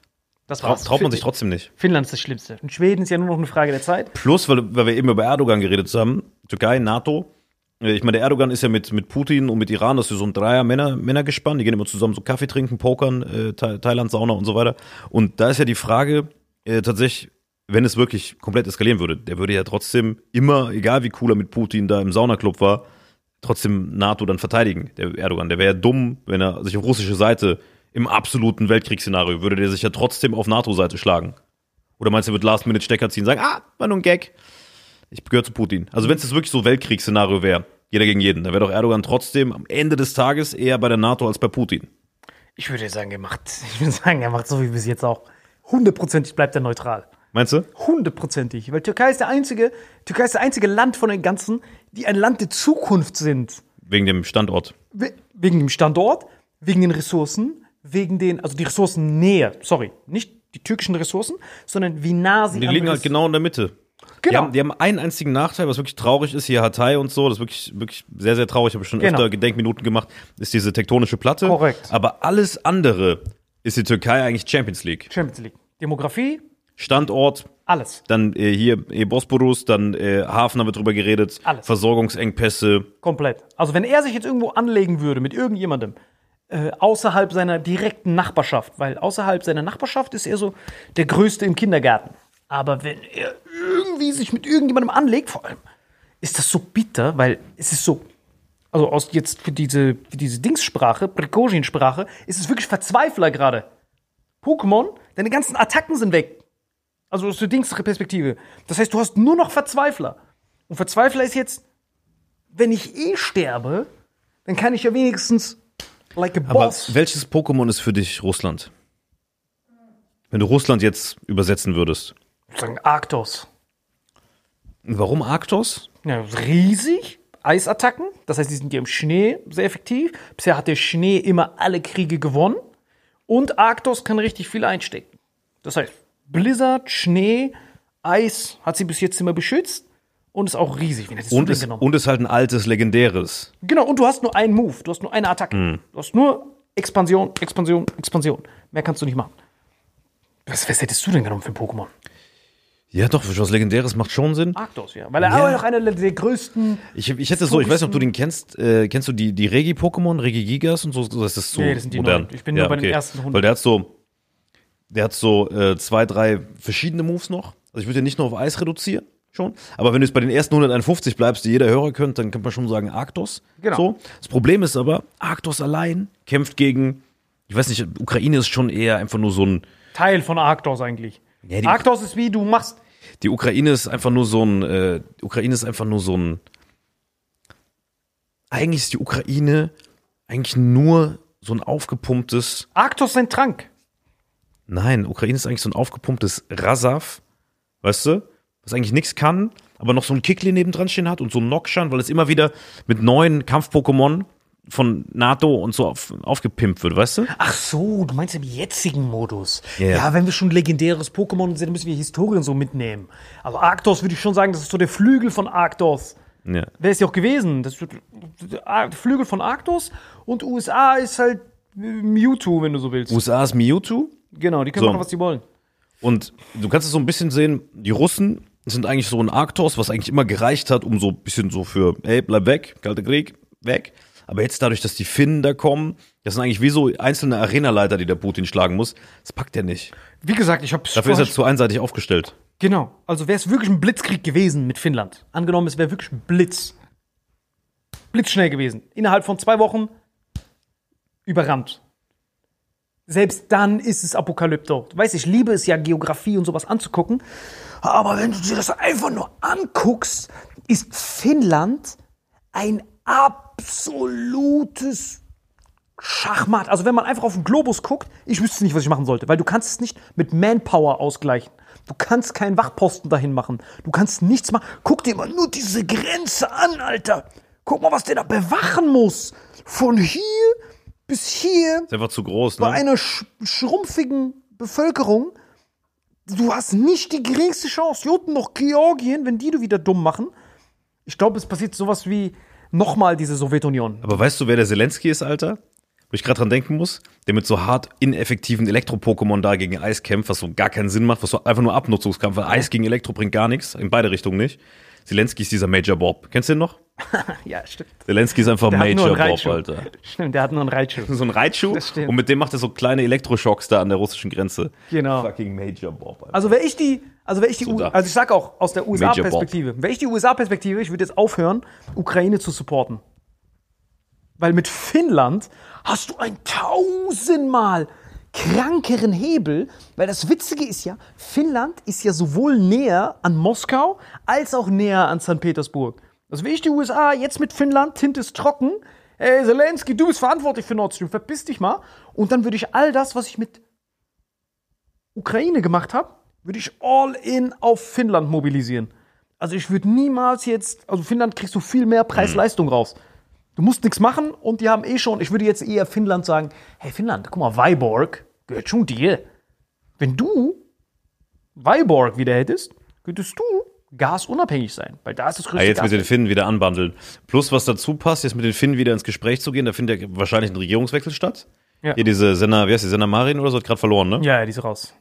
Das Trau traut man sich trotzdem nicht. Finnland ist das Schlimmste. Und Schweden ist ja nur noch eine Frage der Zeit. Plus, weil, weil wir eben über Erdogan geredet haben, Türkei, NATO. Äh, Ich meine, der Erdogan ist ja mit, mit Putin und mit Iran, das ist so ein Dreier Männer, Männergespann, die gehen immer zusammen so Kaffee trinken, pokern, äh, Tha Thailand, Sauna und so weiter. Und da ist ja die Frage, äh, tatsächlich, wenn es wirklich komplett eskalieren würde, der würde ja trotzdem immer, egal wie cool er mit Putin da im Saunaclub war, trotzdem NATO dann verteidigen, der Erdogan. Der wäre ja dumm, wenn er sich auf russische Seite im absoluten Weltkriegsszenario würde der sich ja trotzdem auf NATO-Seite schlagen. Oder meinst du, er wird Last-Minute-Stecker ziehen und sagen, ah, war nur ein Gag. Ich gehöre zu Putin. Also wenn es jetzt wirklich so Weltkriegsszenario wäre, jeder gegen jeden, dann wäre doch Erdogan trotzdem am Ende des Tages eher bei der NATO als bei Putin. Ich würde sagen, er macht, <laughs> ich würde sagen, er macht so wie bis jetzt auch. Hundertprozentig bleibt er neutral. Meinst du? Hundertprozentig. Weil Türkei ist der einzige, Türkei ist der einzige Land von den ganzen, die ein Land der Zukunft sind. Wegen dem Standort. We- Wegen dem Standort, wegen den Ressourcen, wegen den, also die Ressourcennähe, sorry, nicht die türkischen Ressourcen, sondern wie nah sie Die liegen halt genau in der Mitte. Die Genau. haben, die haben einen einzigen Nachteil, was wirklich traurig ist, hier Hatay und so, das ist wirklich, wirklich sehr, sehr traurig, habe ich schon Genau. öfter Gedenkminuten gemacht, ist diese tektonische Platte. Korrekt. Aber alles andere ist die Türkei eigentlich Champions League. Champions League. Demografie, Standort, alles. dann äh, hier äh, Bosporus, dann äh, Hafen haben wir drüber geredet, Alles. Versorgungsengpässe. Komplett. Also wenn er sich jetzt irgendwo anlegen würde mit irgendjemandem äh, außerhalb seiner direkten Nachbarschaft, weil außerhalb seiner Nachbarschaft ist er so der Größte im Kindergarten. Aber wenn er irgendwie sich mit irgendjemandem anlegt, vor allem, ist das so bitter, weil es ist so, also aus jetzt für diese, für diese Dingssprache, Prigozhin-Sprache, ist es wirklich Verzweifler gerade. Pokémon, deine ganzen Attacken sind weg. Also aus der Dings-Perspektive. Das heißt, du hast nur noch Verzweifler. Und Verzweifler ist jetzt, wenn ich eh sterbe, dann kann ich ja wenigstens Like a Aber boss. welches Pokémon ist für dich Russland? Wenn du Russland jetzt übersetzen würdest. Sagen Arktos. Warum Arktos? Ja, riesig. Eisattacken. Das heißt, die sind ja im Schnee sehr effektiv. Bisher hat der Schnee immer alle Kriege gewonnen. Und Arktos kann richtig viel einstecken. Das heißt, Blizzard, Schnee, Eis hat sie bis jetzt immer beschützt. Und ist auch riesig. Wen hättest Und ist, und ist halt ein altes, legendäres. genau, und du hast nur einen Move. Du hast nur eine Attacke. Hm. Du hast nur Expansion, Expansion, Expansion. Mehr kannst du nicht machen. Was, was hättest du denn genommen für ein Pokémon? Ja, doch, was Legendäres macht schon Sinn. Arktos, ja. Weil er Ja. auch noch einer der größten. Ich, ich hätte so, ich weiß nicht, ob du den kennst. Äh, kennst du die, die Regi-Pokémon, Regi-Gigas und so? Das ist so Nee, das sind die modern. neuen. Ich bin nur bei den ersten 100. Weil der hat so, der hat so äh, zwei, drei verschiedene Moves noch. Also ich würde den nicht nur auf Eis reduzieren, schon. Aber wenn du jetzt bei den ersten 151 bleibst, die jeder Hörer könnte, dann könnte man schon sagen Arktos. Genau. So. Das Problem ist aber, Arktos allein kämpft gegen, ich weiß nicht, Ukraine ist schon eher einfach nur so ein, Teil von Arktos eigentlich. Ja, Arktos ist wie du machst. Die Ukraine ist einfach nur so ein, äh, die Ukraine ist einfach nur so ein, eigentlich ist die Ukraine eigentlich nur so ein aufgepumptes, Arktos ein Trank. nein, Ukraine ist eigentlich so ein aufgepumptes Rasav, weißt du, was eigentlich nichts kann, aber noch so ein Kickli nebendran stehen hat und so ein Nokshan, weil es immer wieder mit neuen Kampf-Pokémon von NATO und so auf, aufgepimpt wird, weißt du? Ach so, du meinst im jetzigen Modus. Ja. Ja, wenn wir schon legendäres Pokémon sind, dann müssen wir Historien so mitnehmen. Also Arktos würde ich schon sagen, das ist so der Flügel von Arktos. Ja. Wer ist ja auch gewesen? Das der Flügel von Arktos und USA ist halt äh, Mewtwo, wenn du so willst. USA ist Mewtwo genau, die können So. machen, was sie wollen. Und du kannst es so ein bisschen sehen, die Russen sind eigentlich so ein Arktos, was eigentlich immer gereicht hat, um so ein bisschen so für, ey, bleib weg, kalter Krieg, weg. Aber jetzt dadurch, dass die Finnen da kommen, das sind eigentlich wie so einzelne Arenaleiter, die der Putin schlagen muss. Das packt er nicht. Wie gesagt, ich habe Dafür ist er zu einseitig aufgestellt. Genau. Also wäre es wirklich ein Blitzkrieg gewesen mit Finnland. Angenommen, es wäre wirklich ein Blitz. Blitzschnell gewesen. Innerhalb von zwei Wochen überrannt. Selbst dann ist es Apokalypto. Du weißt, ich liebe es ja, Geografie und sowas anzugucken. Aber wenn du dir das einfach nur anguckst, ist Finnland ein absolutes Schachmatt. Also wenn man einfach auf den Globus guckt, ich wüsste nicht, was ich machen sollte, weil du kannst es nicht mit Manpower ausgleichen. Du kannst keinen Wachposten dahin machen. Du kannst nichts machen. Guck dir mal nur diese Grenze an, Alter. Guck mal, was der da bewachen muss. Von hier bis hier Ist einfach zu groß, bei ne? einer sch schrumpfigen Bevölkerung. Du hast nicht die geringste Chance. Unten noch Georgien, wenn die du wieder dumm machen. Ich glaube, es passiert sowas wie nochmal diese Sowjetunion. Aber weißt du, wer der Zelensky ist, Alter? Wo ich gerade dran denken muss, der mit so hart ineffektiven Elektro-Pokémon da gegen Eis kämpft, was so gar keinen Sinn macht, was so einfach nur Abnutzungskampf, weil Eis gegen Elektro bringt gar nichts, in beide Richtungen nicht. Zelensky ist dieser Major Bob. Kennst du den noch? <laughs> Ja, stimmt. Zelensky ist einfach Der Major einen Bob. Alter. Stimmt, der hat nur einen Reitschuh. <laughs> So ein Reitschuh und mit dem macht er so kleine Elektroschocks da an der russischen Grenze. Genau. Fucking Major Bob, Alter. Also wäre ich die, also wäre ich die, So U also ich sag auch aus der USA-Perspektive, wäre ich die USA-Perspektive, ich würde jetzt aufhören, Ukraine zu supporten. Weil mit Finnland hast du ein tausendmal krankeren Hebel, weil das Witzige ist ja, Finnland ist ja sowohl näher an Moskau als auch näher an St. Petersburg. Also wäre ich die USA jetzt mit Finnland, Tinte ist trocken, ey Zelensky, du bist verantwortlich für Nord Stream, verpiss dich mal. Und dann würde ich all das, was ich mit Ukraine gemacht habe, würde ich all in auf Finnland mobilisieren. Also ich würde niemals jetzt, also Finnland kriegst du viel mehr Preis-Leistung raus. Du musst nichts machen und die haben eh schon, ich würde jetzt eher Finnland sagen, hey Finnland, guck mal, Weiborg gehört schon dir. Wenn du Weiborg wieder hättest, könntest du gasunabhängig sein, weil da ist das größte Ah, jetzt mit Gas. den Finnen wieder anbandeln. Plus, was dazu passt, jetzt mit den Finnen wieder ins Gespräch zu gehen, da findet ja wahrscheinlich ein Regierungswechsel statt. Ja. Hier diese Senna, wie heißt die, Senna Marin oder so, hat gerade verloren, ne? Ja, ja, die ist raus.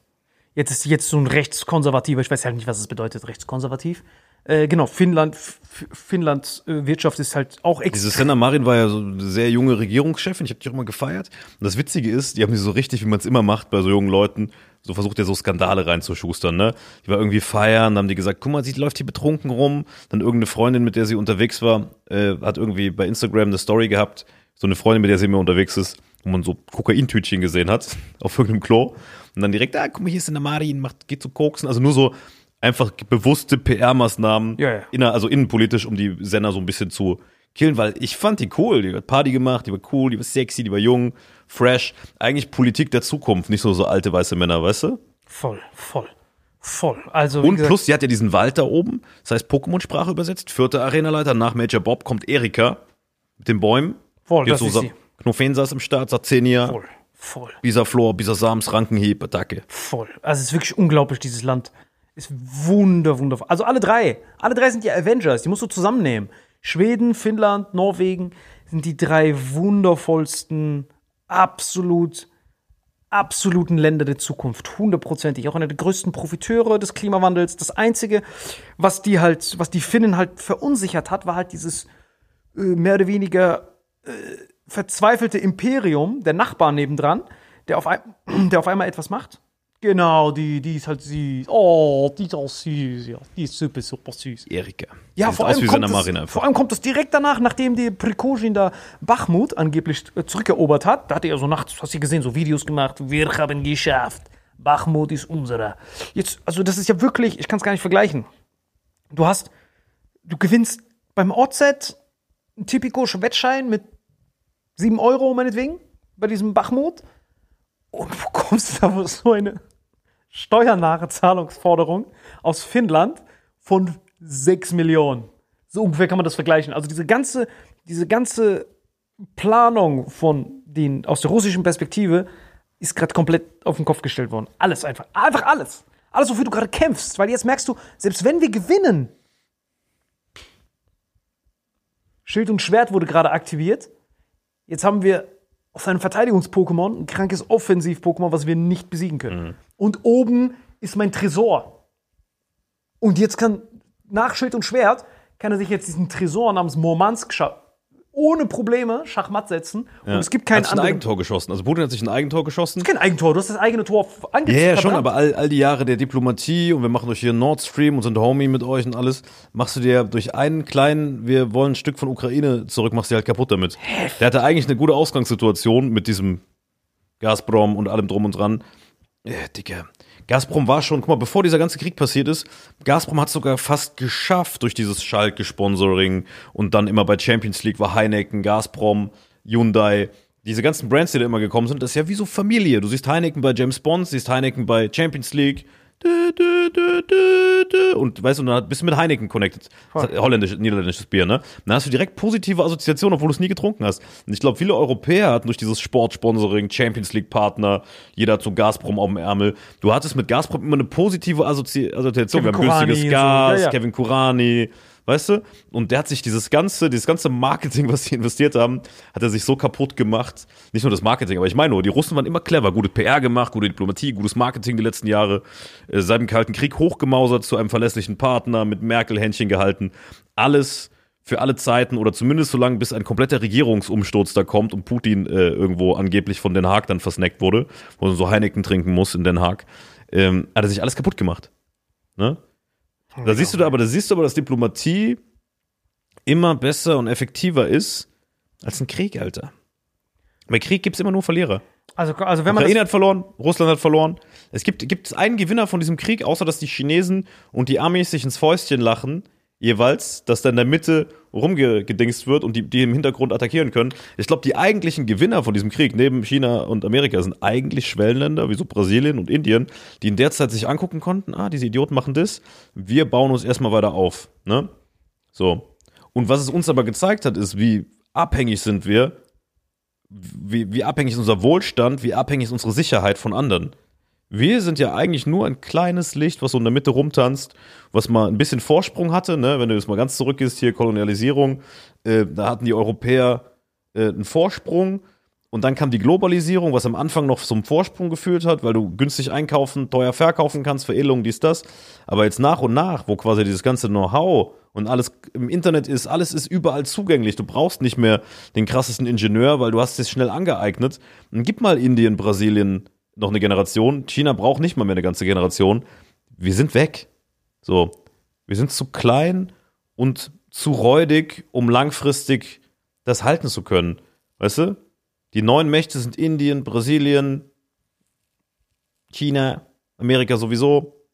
Jetzt ist jetzt so ein rechtskonservativer, ich weiß halt nicht, was es bedeutet, rechtskonservativ. Äh, genau, Finnland, Finnlands äh, Wirtschaft ist halt auch Diese extrem. Senna Marin war ja so eine sehr junge Regierungschefin, ich habe die auch immer gefeiert. Und das Witzige ist, die haben sie so richtig, wie man es immer macht bei so jungen Leuten, so versucht er so Skandale reinzuschustern, ne? Die war irgendwie feiern, dann haben die gesagt, guck mal, sie läuft hier betrunken rum. Dann irgendeine Freundin, mit der sie unterwegs war, äh, hat irgendwie bei Instagram eine Story gehabt, so eine Freundin, mit der sie immer unterwegs ist, wo man so Kokaintütchen gesehen hat, <laughs> auf irgendeinem Klo. Und dann direkt, ah, guck mal, hier ist Senna Marin, macht, geht zu koksen. Also nur so einfach bewusste PR-Maßnahmen, Ja, ja. inner, also innenpolitisch, um die Senna so ein bisschen zu killen, weil ich fand die cool. Die hat Party gemacht, die war cool, die war sexy, die war jung, fresh. Eigentlich Politik der Zukunft, nicht so so alte weiße Männer, weißt du? Voll, voll, voll. Also, Und gesagt, plus, sie hat ja diesen Wald da oben, das heißt Pokémon-Sprache übersetzt. Vierte Arenaleiter, nach Major Bob kommt Erika mit den Bäumen. voll, Jetzt das so ist sie. Knofensas im Start, Sarzenia, Voll, voll, Bisaflor, Bisasams, Rankenhieb, Attacke. voll. Also, es ist wirklich unglaublich, dieses Land. Ist wunder, wundervoll. Also, alle drei. Alle drei sind ja Avengers. Die musst du zusammennehmen. Schweden, Finnland, Norwegen sind die drei wundervollsten, absolut, absoluten Länder der Zukunft. Hundertprozentig. Auch einer der größten Profiteure des Klimawandels. Das Einzige, was die halt, was die Finnen halt verunsichert hat, war halt dieses äh, mehr oder weniger äh, verzweifelte Imperium, der Nachbar nebendran, der auf, ein, <clears throat> der auf einmal etwas macht. Genau, die, die ist halt süß. Oh, die ist auch süß, ja. Die ist super, super süß. Erika. Ja, vor allem, kommt das, vor allem kommt das direkt danach, nachdem die Prigozhin da Bachmut angeblich äh, zurückerobert hat. Da hat er so nachts, hast du gesehen, so Videos gemacht. Wir haben geschafft. Bachmut ist unserer. Jetzt, also das ist ja wirklich, ich kann es gar nicht vergleichen. Du hast, du gewinnst beim OZ einen typischen Wettschein mit 7 Euro meinetwegen bei diesem Bachmut und bekommst <laughs> da so eine steuernahe Zahlungsforderung aus Finnland von 6 Millionen. So ungefähr kann man das vergleichen. Also diese ganze, diese ganze Planung von den, aus der russischen Perspektive ist gerade komplett auf den Kopf gestellt worden. Alles einfach. Einfach alles. Alles, wofür du gerade kämpfst. Weil jetzt merkst du, selbst wenn wir gewinnen, Schild und Schwert wurde gerade aktiviert. Jetzt haben wir aus einem Verteidigungs-Pokémon ein krankes Offensiv-Pokémon, was wir nicht besiegen können. Und oben ist mein Tresor. Und jetzt kann, nach Schild und Schwert, kann er sich jetzt diesen Tresor namens Murmansk scha- ohne Probleme Schachmatt setzen. Und es gibt kein hat sich ein. Eigentor geschossen. Also Putin hat sich ein Eigentor geschossen. Kein Eigentor, du hast das eigene Tor Ja, angezogen. ja, schon, aber all, all die Jahre der Diplomatie und wir machen euch hier Nord Stream und sind Homie mit euch und alles, machst du dir durch einen kleinen, wir wollen ein Stück von Ukraine zurück, machst du dir halt kaputt damit. Der hatte eigentlich eine gute Ausgangssituation mit diesem Gazprom und allem drum und dran. Ja, Digga. Gazprom war schon, guck mal, bevor dieser ganze Krieg passiert ist, Gazprom hat sogar fast geschafft durch dieses Schalke-Sponsoring und dann immer bei Champions League war Heineken, Gazprom, Hyundai, diese ganzen Brands, die da immer gekommen sind, das ist ja wie so Familie. Du siehst Heineken bei James Bond, siehst Heineken bei Champions League. Dü, dü, dü. Und weißt du, dann bist du mit Heineken connected. Das ist Holländisch, niederländisches Bier, ne? Dann hast du direkt positive Assoziationen, obwohl du es nie getrunken hast. Und ich glaube, viele Europäer hatten durch dieses Sportsponsoring, Champions League Partner, jeder so Gazprom auf dem Ärmel. Du hattest mit Gazprom immer eine positive Assozi Assoziation. Kevin Wir haben günstiges und so, Gas, ja, ja. Kevin Kurani, weißt du? Und der hat sich dieses ganze, dieses ganze Marketing, was sie investiert haben, hat er sich so kaputt gemacht. Nicht nur das Marketing, aber ich meine nur, die Russen waren immer clever, gute PR gemacht, gute Diplomatie, gutes Marketing die letzten Jahre, äh, seit dem Kalten Krieg hochgemausert zu einem verlässlichen Partner, mit Merkel Händchen gehalten. Alles für alle Zeiten oder zumindest so lange, bis ein kompletter Regierungsumsturz da kommt und Putin äh, irgendwo angeblich von Den Haag dann versnackt wurde, wo er so Heineken trinken muss in Den Haag, ähm, hat er sich alles kaputt gemacht. Ne? Da siehst du da aber, da siehst du aber, dass Diplomatie immer besser und effektiver ist als ein Krieg, Alter. Bei Krieg gibt's immer nur Verlierer. Also, also wenn man Ukraine hat verloren, Russland hat verloren. Es gibt, gibt einen Gewinner von diesem Krieg, außer dass die Chinesen und die Amis sich ins Fäustchen lachen, jeweils, dass da in der Mitte rumgedingst wird und die, die im Hintergrund attackieren können. Ich glaube, die eigentlichen Gewinner von diesem Krieg, neben China und Amerika, sind eigentlich Schwellenländer, wie so Brasilien und Indien, die in der Zeit sich angucken konnten, ah, diese Idioten machen das, wir bauen uns erstmal weiter auf. Ne? So. Und was es uns aber gezeigt hat, ist, wie abhängig sind wir wie, wie abhängig ist unser Wohlstand, wie abhängig ist unsere Sicherheit von anderen. Wir sind ja eigentlich nur ein kleines Licht, was so in der Mitte rumtanzt, was mal ein bisschen Vorsprung hatte, ne? wenn du jetzt mal ganz zurückgehst, hier Kolonialisierung, äh, da hatten die Europäer äh, einen Vorsprung und dann kam die Globalisierung, was am Anfang noch zum Vorsprung geführt hat, weil du günstig einkaufen, teuer verkaufen kannst, Veredelung, dies, das. Aber jetzt nach und nach, wo quasi dieses ganze Know-how und alles im Internet ist, alles ist überall zugänglich. Du brauchst nicht mehr den krassesten Ingenieur, weil du hast es schnell angeeignet. Und gib mal Indien, Brasilien noch eine Generation. China braucht nicht mal mehr eine ganze Generation. Wir sind weg. So. Wir sind zu klein und zu räudig, um langfristig das halten zu können. Weißt du? Die neuen Mächte sind Indien, Brasilien, China, Amerika sowieso.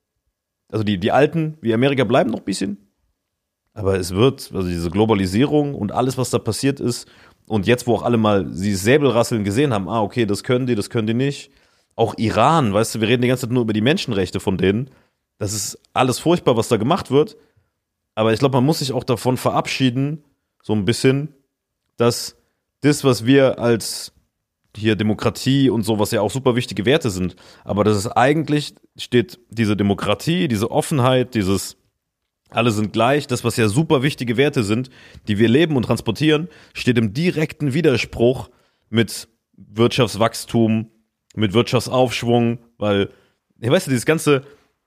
Also die, die alten, wie Amerika, bleiben noch ein bisschen. Aber es wird, also diese Globalisierung und alles, was da passiert ist, und jetzt, wo auch alle mal die Säbelrasseln gesehen haben, ah, okay, das können die, das können die nicht. Auch Iran, weißt du, wir reden die ganze Zeit nur über die Menschenrechte von denen. Das ist alles furchtbar, was da gemacht wird. Aber ich glaube, man muss sich auch davon verabschieden, so ein bisschen, dass das, was wir als hier Demokratie und so, was ja auch super wichtige Werte sind, aber das ist eigentlich steht diese Demokratie, diese Offenheit, dieses alle sind gleich, das, was ja super wichtige Werte sind, die wir leben und transportieren, steht im direkten Widerspruch mit Wirtschaftswachstum, mit Wirtschaftsaufschwung, weil, ja, weißt du, dieses ganze,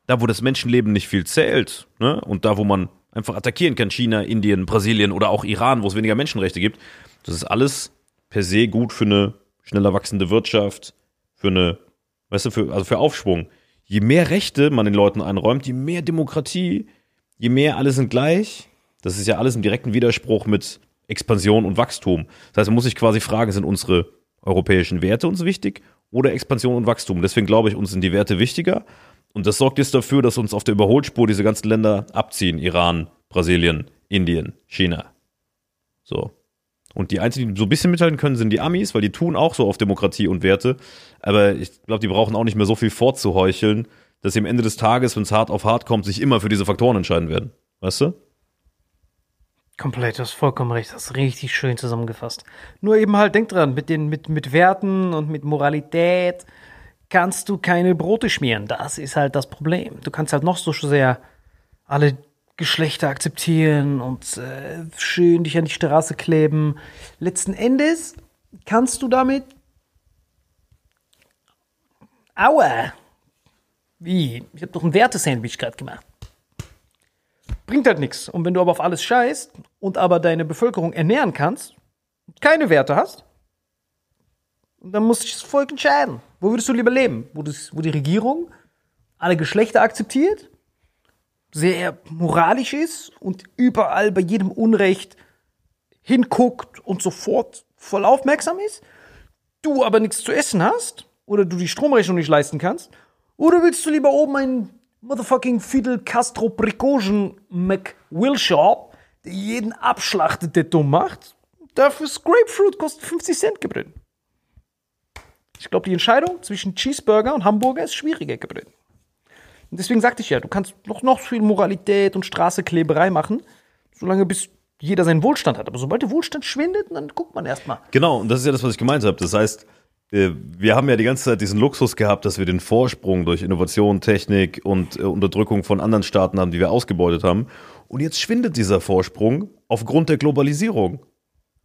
da wo das Menschenleben nicht viel zählt, ne, und da wo man einfach attackieren kann, China, Indien, Brasilien oder auch Iran, wo es weniger Menschenrechte gibt, das ist alles per se gut für eine schneller wachsende Wirtschaft, für eine, weißt du, für, also für Aufschwung. Je mehr Rechte man den Leuten einräumt, je mehr Demokratie, je mehr alle sind gleich, das ist ja alles im direkten Widerspruch mit Expansion und Wachstum. Das heißt, man muss sich quasi fragen, sind unsere europäischen Werte uns wichtig oder Expansion und Wachstum? Deswegen glaube ich, uns sind die Werte wichtiger. Und das sorgt jetzt dafür, dass uns auf der Überholspur diese ganzen Länder abziehen. Iran, Brasilien, Indien, China. So. Und die einzigen, die so ein bisschen mithalten können, sind die Amis, weil die tun auch so auf Demokratie und Werte. Aber ich glaube, die brauchen auch nicht mehr so viel vorzuheucheln, dass sie am Ende des Tages, wenn es hart auf hart kommt, sich immer für diese Faktoren entscheiden werden. Weißt du? Komplett, du hast vollkommen recht, das ist richtig schön zusammengefasst. Nur eben halt, denk dran, mit den, mit, mit Werten und mit Moralität kannst du keine Brote schmieren. Das ist halt das Problem. Du kannst halt noch so sehr alle Geschlechter akzeptieren und äh, schön dich an die Straße kleben. Letzten Endes kannst du damit. Aua! Wie? Ich habe doch ein Wertesandwich gerade gemacht. Bringt halt nichts. Und wenn du aber auf alles scheißt und aber deine Bevölkerung ernähren kannst, keine Werte hast, dann muss sich das Volk entscheiden. Wo würdest du lieber leben? Wo, das, wo die Regierung alle Geschlechter akzeptiert sehr moralisch ist und überall bei jedem Unrecht hinguckt und sofort voll aufmerksam ist, du aber nichts zu essen hast oder du die Stromrechnung nicht leisten kannst, oder willst du lieber oben einen motherfucking Fidel Castro Prigozhin McWillshop, der jeden abschlachtet, der dumm macht, dafür ist Grapefruit kostet 50 Cent gebrannt. Ich glaube, die Entscheidung zwischen Cheeseburger und Hamburger ist schwieriger gebrannt. Und deswegen sagte ich ja, du kannst noch, noch viel Moralität und Straßekleberei machen, solange bis jeder seinen Wohlstand hat. Aber sobald der Wohlstand schwindet, dann guckt man erstmal. Genau, und das ist ja das, was ich gemeint habe. Das heißt, äh, wir haben ja die ganze Zeit diesen Luxus gehabt, dass wir den Vorsprung durch Innovation, Technik und äh, Unterdrückung von anderen Staaten haben, die wir ausgebeutet haben. Und jetzt schwindet dieser Vorsprung aufgrund der Globalisierung.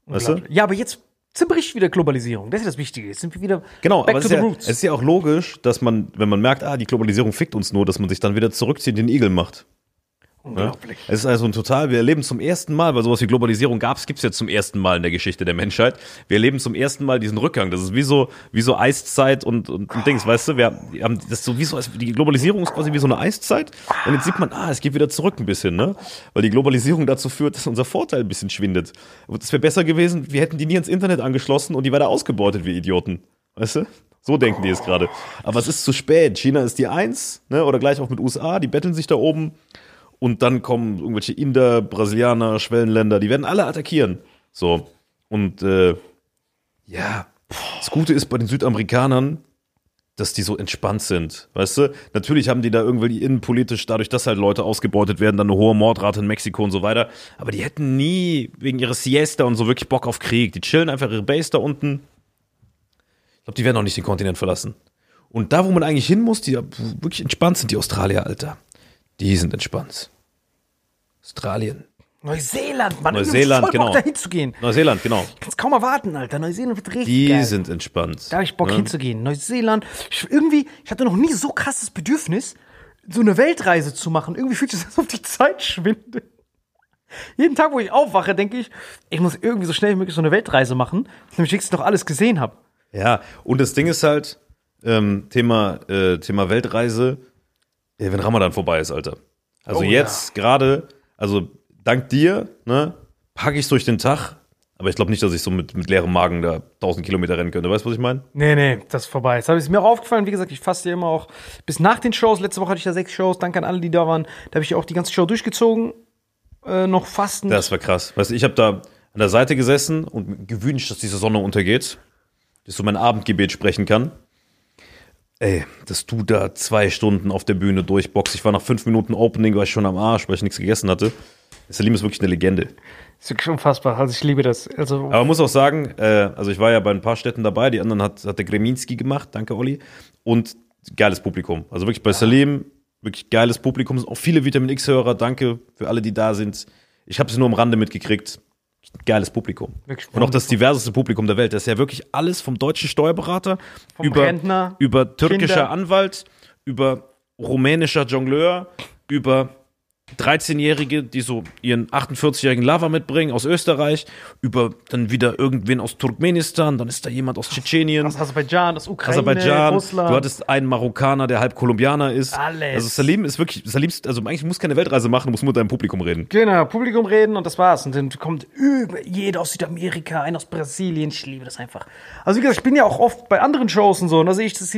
Weißt du? Ja, aber jetzt zerbricht wieder Globalisierung. Das ist das Wichtige. Jetzt sind wir wieder Genau, back aber to es the ist, ja, roots. es ist ja auch logisch, dass man, wenn man merkt, ah, die Globalisierung fickt uns nur, dass man sich dann wieder zurückzieht, den Igel macht. Ja? Unglaublich. Es ist also ein total, wir erleben zum ersten Mal, weil sowas wie Globalisierung gab es, gibt es jetzt zum ersten Mal in der Geschichte der Menschheit. Wir erleben zum ersten Mal diesen Rückgang. Das ist wie so, wie so Eiszeit und, und, und Dings, weißt du? Wir haben, das ist so wie so, die Globalisierung ist quasi wie so eine Eiszeit. Und jetzt sieht man, ah, es geht wieder zurück ein bisschen, ne? Weil die Globalisierung dazu führt, dass unser Vorteil ein bisschen schwindet. Und es wäre besser gewesen, wir hätten die nie ins Internet angeschlossen und die weiter ausgebeutet wie Idioten. Weißt du? So denken die es gerade. Aber es ist zu spät. China ist die Eins, ne? Oder gleich auch mit USA, die betteln sich da oben. Und dann kommen irgendwelche Inder, Brasilianer, Schwellenländer, die werden alle attackieren. So. Und äh, ja, das Gute ist bei den Südamerikanern, dass die so entspannt sind. Weißt du? Natürlich haben die da irgendwie innenpolitisch, dadurch, dass halt Leute ausgebeutet werden, dann eine hohe Mordrate in Mexiko und so weiter. Aber die hätten nie wegen ihrer Siesta und so wirklich Bock auf Krieg. Die chillen einfach ihre Base da unten. Ich glaube, die werden auch nicht den Kontinent verlassen. Und da, wo man eigentlich hin muss, die wirklich entspannt sind, die Australier, Alter. Die sind entspannt. Australien. Neuseeland, Mann. Neuseeland, voll Bock, genau. da hinzugehen. Neuseeland, genau. Ich kann's kaum erwarten, Alter. Neuseeland wird richtig Die geil. sind entspannt. Da habe ich Bock ne? hinzugehen. Neuseeland. Ich, irgendwie, ich hatte noch nie so krasses Bedürfnis, so eine Weltreise zu machen. Irgendwie fühlt sich das <laughs> auf die Zeit schwindet. Jeden Tag, wo ich aufwache, denke ich, ich muss irgendwie so schnell wie möglich so eine Weltreise machen, damit ich wenigstens noch alles gesehen habe. Ja, und das Ding ist halt, ähm, Thema, äh, Thema Weltreise, wenn Ramadan vorbei ist, Alter. Also Oh, jetzt gerade, also dank dir, ne, packe ich durch den Tag, aber ich glaube nicht, dass ich so mit, mit leerem Magen da 1000 Kilometer rennen könnte. Weißt du, was ich meine? Nee, nee, das ist vorbei. Jetzt habe ich mir auch aufgefallen, wie gesagt, ich fasse ja immer auch bis nach den Shows. Letzte Woche hatte ich ja sechs Shows, danke an alle, die da waren. Da habe ich auch die ganze Show durchgezogen. äh, noch fasten. Das war krass. Weißt du, ich habe da an der Seite gesessen und gewünscht, dass diese Sonne untergeht, dass ich so mein Abendgebet sprechen kann. Ey, dass du da zwei Stunden auf der Bühne durchboxst. Ich war nach fünf Minuten Opening, war ich schon am Arsch, weil ich nichts gegessen hatte. Salim ist wirklich eine Legende. ist wirklich unfassbar. Also ich liebe das. Also Aber man muss auch sagen, äh, also ich war ja bei ein paar Städten dabei, die anderen hat, hat der Greminski gemacht, danke Olli. Und geiles Publikum. Also wirklich bei Salim, wirklich geiles Publikum. Sind auch viele Vitamin X-Hörer, danke für alle, die da sind. Ich habe sie nur am Rande mitgekriegt. Geiles Publikum. Wirklich Und auch das diverseste Publikum der Welt. Das ist ja wirklich alles vom deutschen Steuerberater Vom über, Rentner, über türkischer Kinder. Anwalt, über rumänischer Jongleur, über 13-Jährige, die so ihren 48-jährigen Lava mitbringen aus Österreich, über dann wieder irgendwen aus Turkmenistan, dann ist da jemand aus Tschetschenien. aus Aserbaidschan, aus Ukraine, Aserbaidschan, Russland. du hattest einen Marokkaner, der halb Kolumbianer ist. Alles. Also Salim ist wirklich, Salim, ist- also eigentlich musst du keine Weltreise machen, du musst nur mit deinem Publikum reden. Genau, Publikum reden und das war's. Und dann kommt über jeder aus Südamerika, einer aus Brasilien. Ich liebe das einfach. Also wie gesagt, ich bin ja auch oft bei anderen Shows und so. Und da sehe ich, das,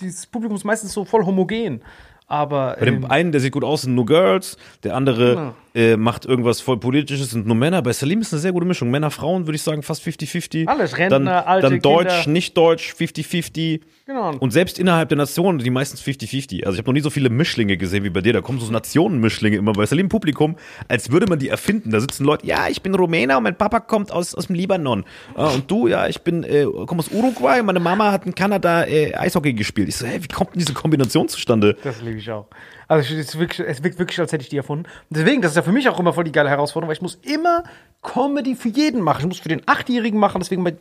dieses Publikum ist meistens so voll homogen. Aber Bei dem ähm, einen, der sieht gut aus, sind nur Girls, der andere Genau. Äh, macht irgendwas voll Politisches, sind nur Männer. Bei Salim ist eine sehr gute Mischung. Männer, Frauen, würde ich sagen, fast 50-50. Alles, Rentner, dann, alte Dann Deutsch, Kinder. nicht Deutsch, 50-50. Genau. Und selbst innerhalb der Nationen, die meistens 50-50. Also ich habe noch nie so viele Mischlinge gesehen wie bei dir. Da kommen so Nationenmischlinge immer bei Salim Publikum, als würde man die erfinden. Da sitzen Leute, ja, ich bin Rumäner und mein Papa kommt aus, aus dem Libanon. Ah, und du, ja, ich bin, äh, komme aus Uruguay und meine Mama hat in Kanada äh, Eishockey gespielt. Ich so, hey, wie kommt denn diese Kombination zustande? Das liebe ich auch. Also es, wirklich, es wirkt wirklich, als hätte ich die erfunden. Und deswegen, das ist ja für mich auch immer voll die geile Herausforderung, weil ich muss immer Comedy für jeden machen. Ich muss für den Achtjährigen machen, deswegen bei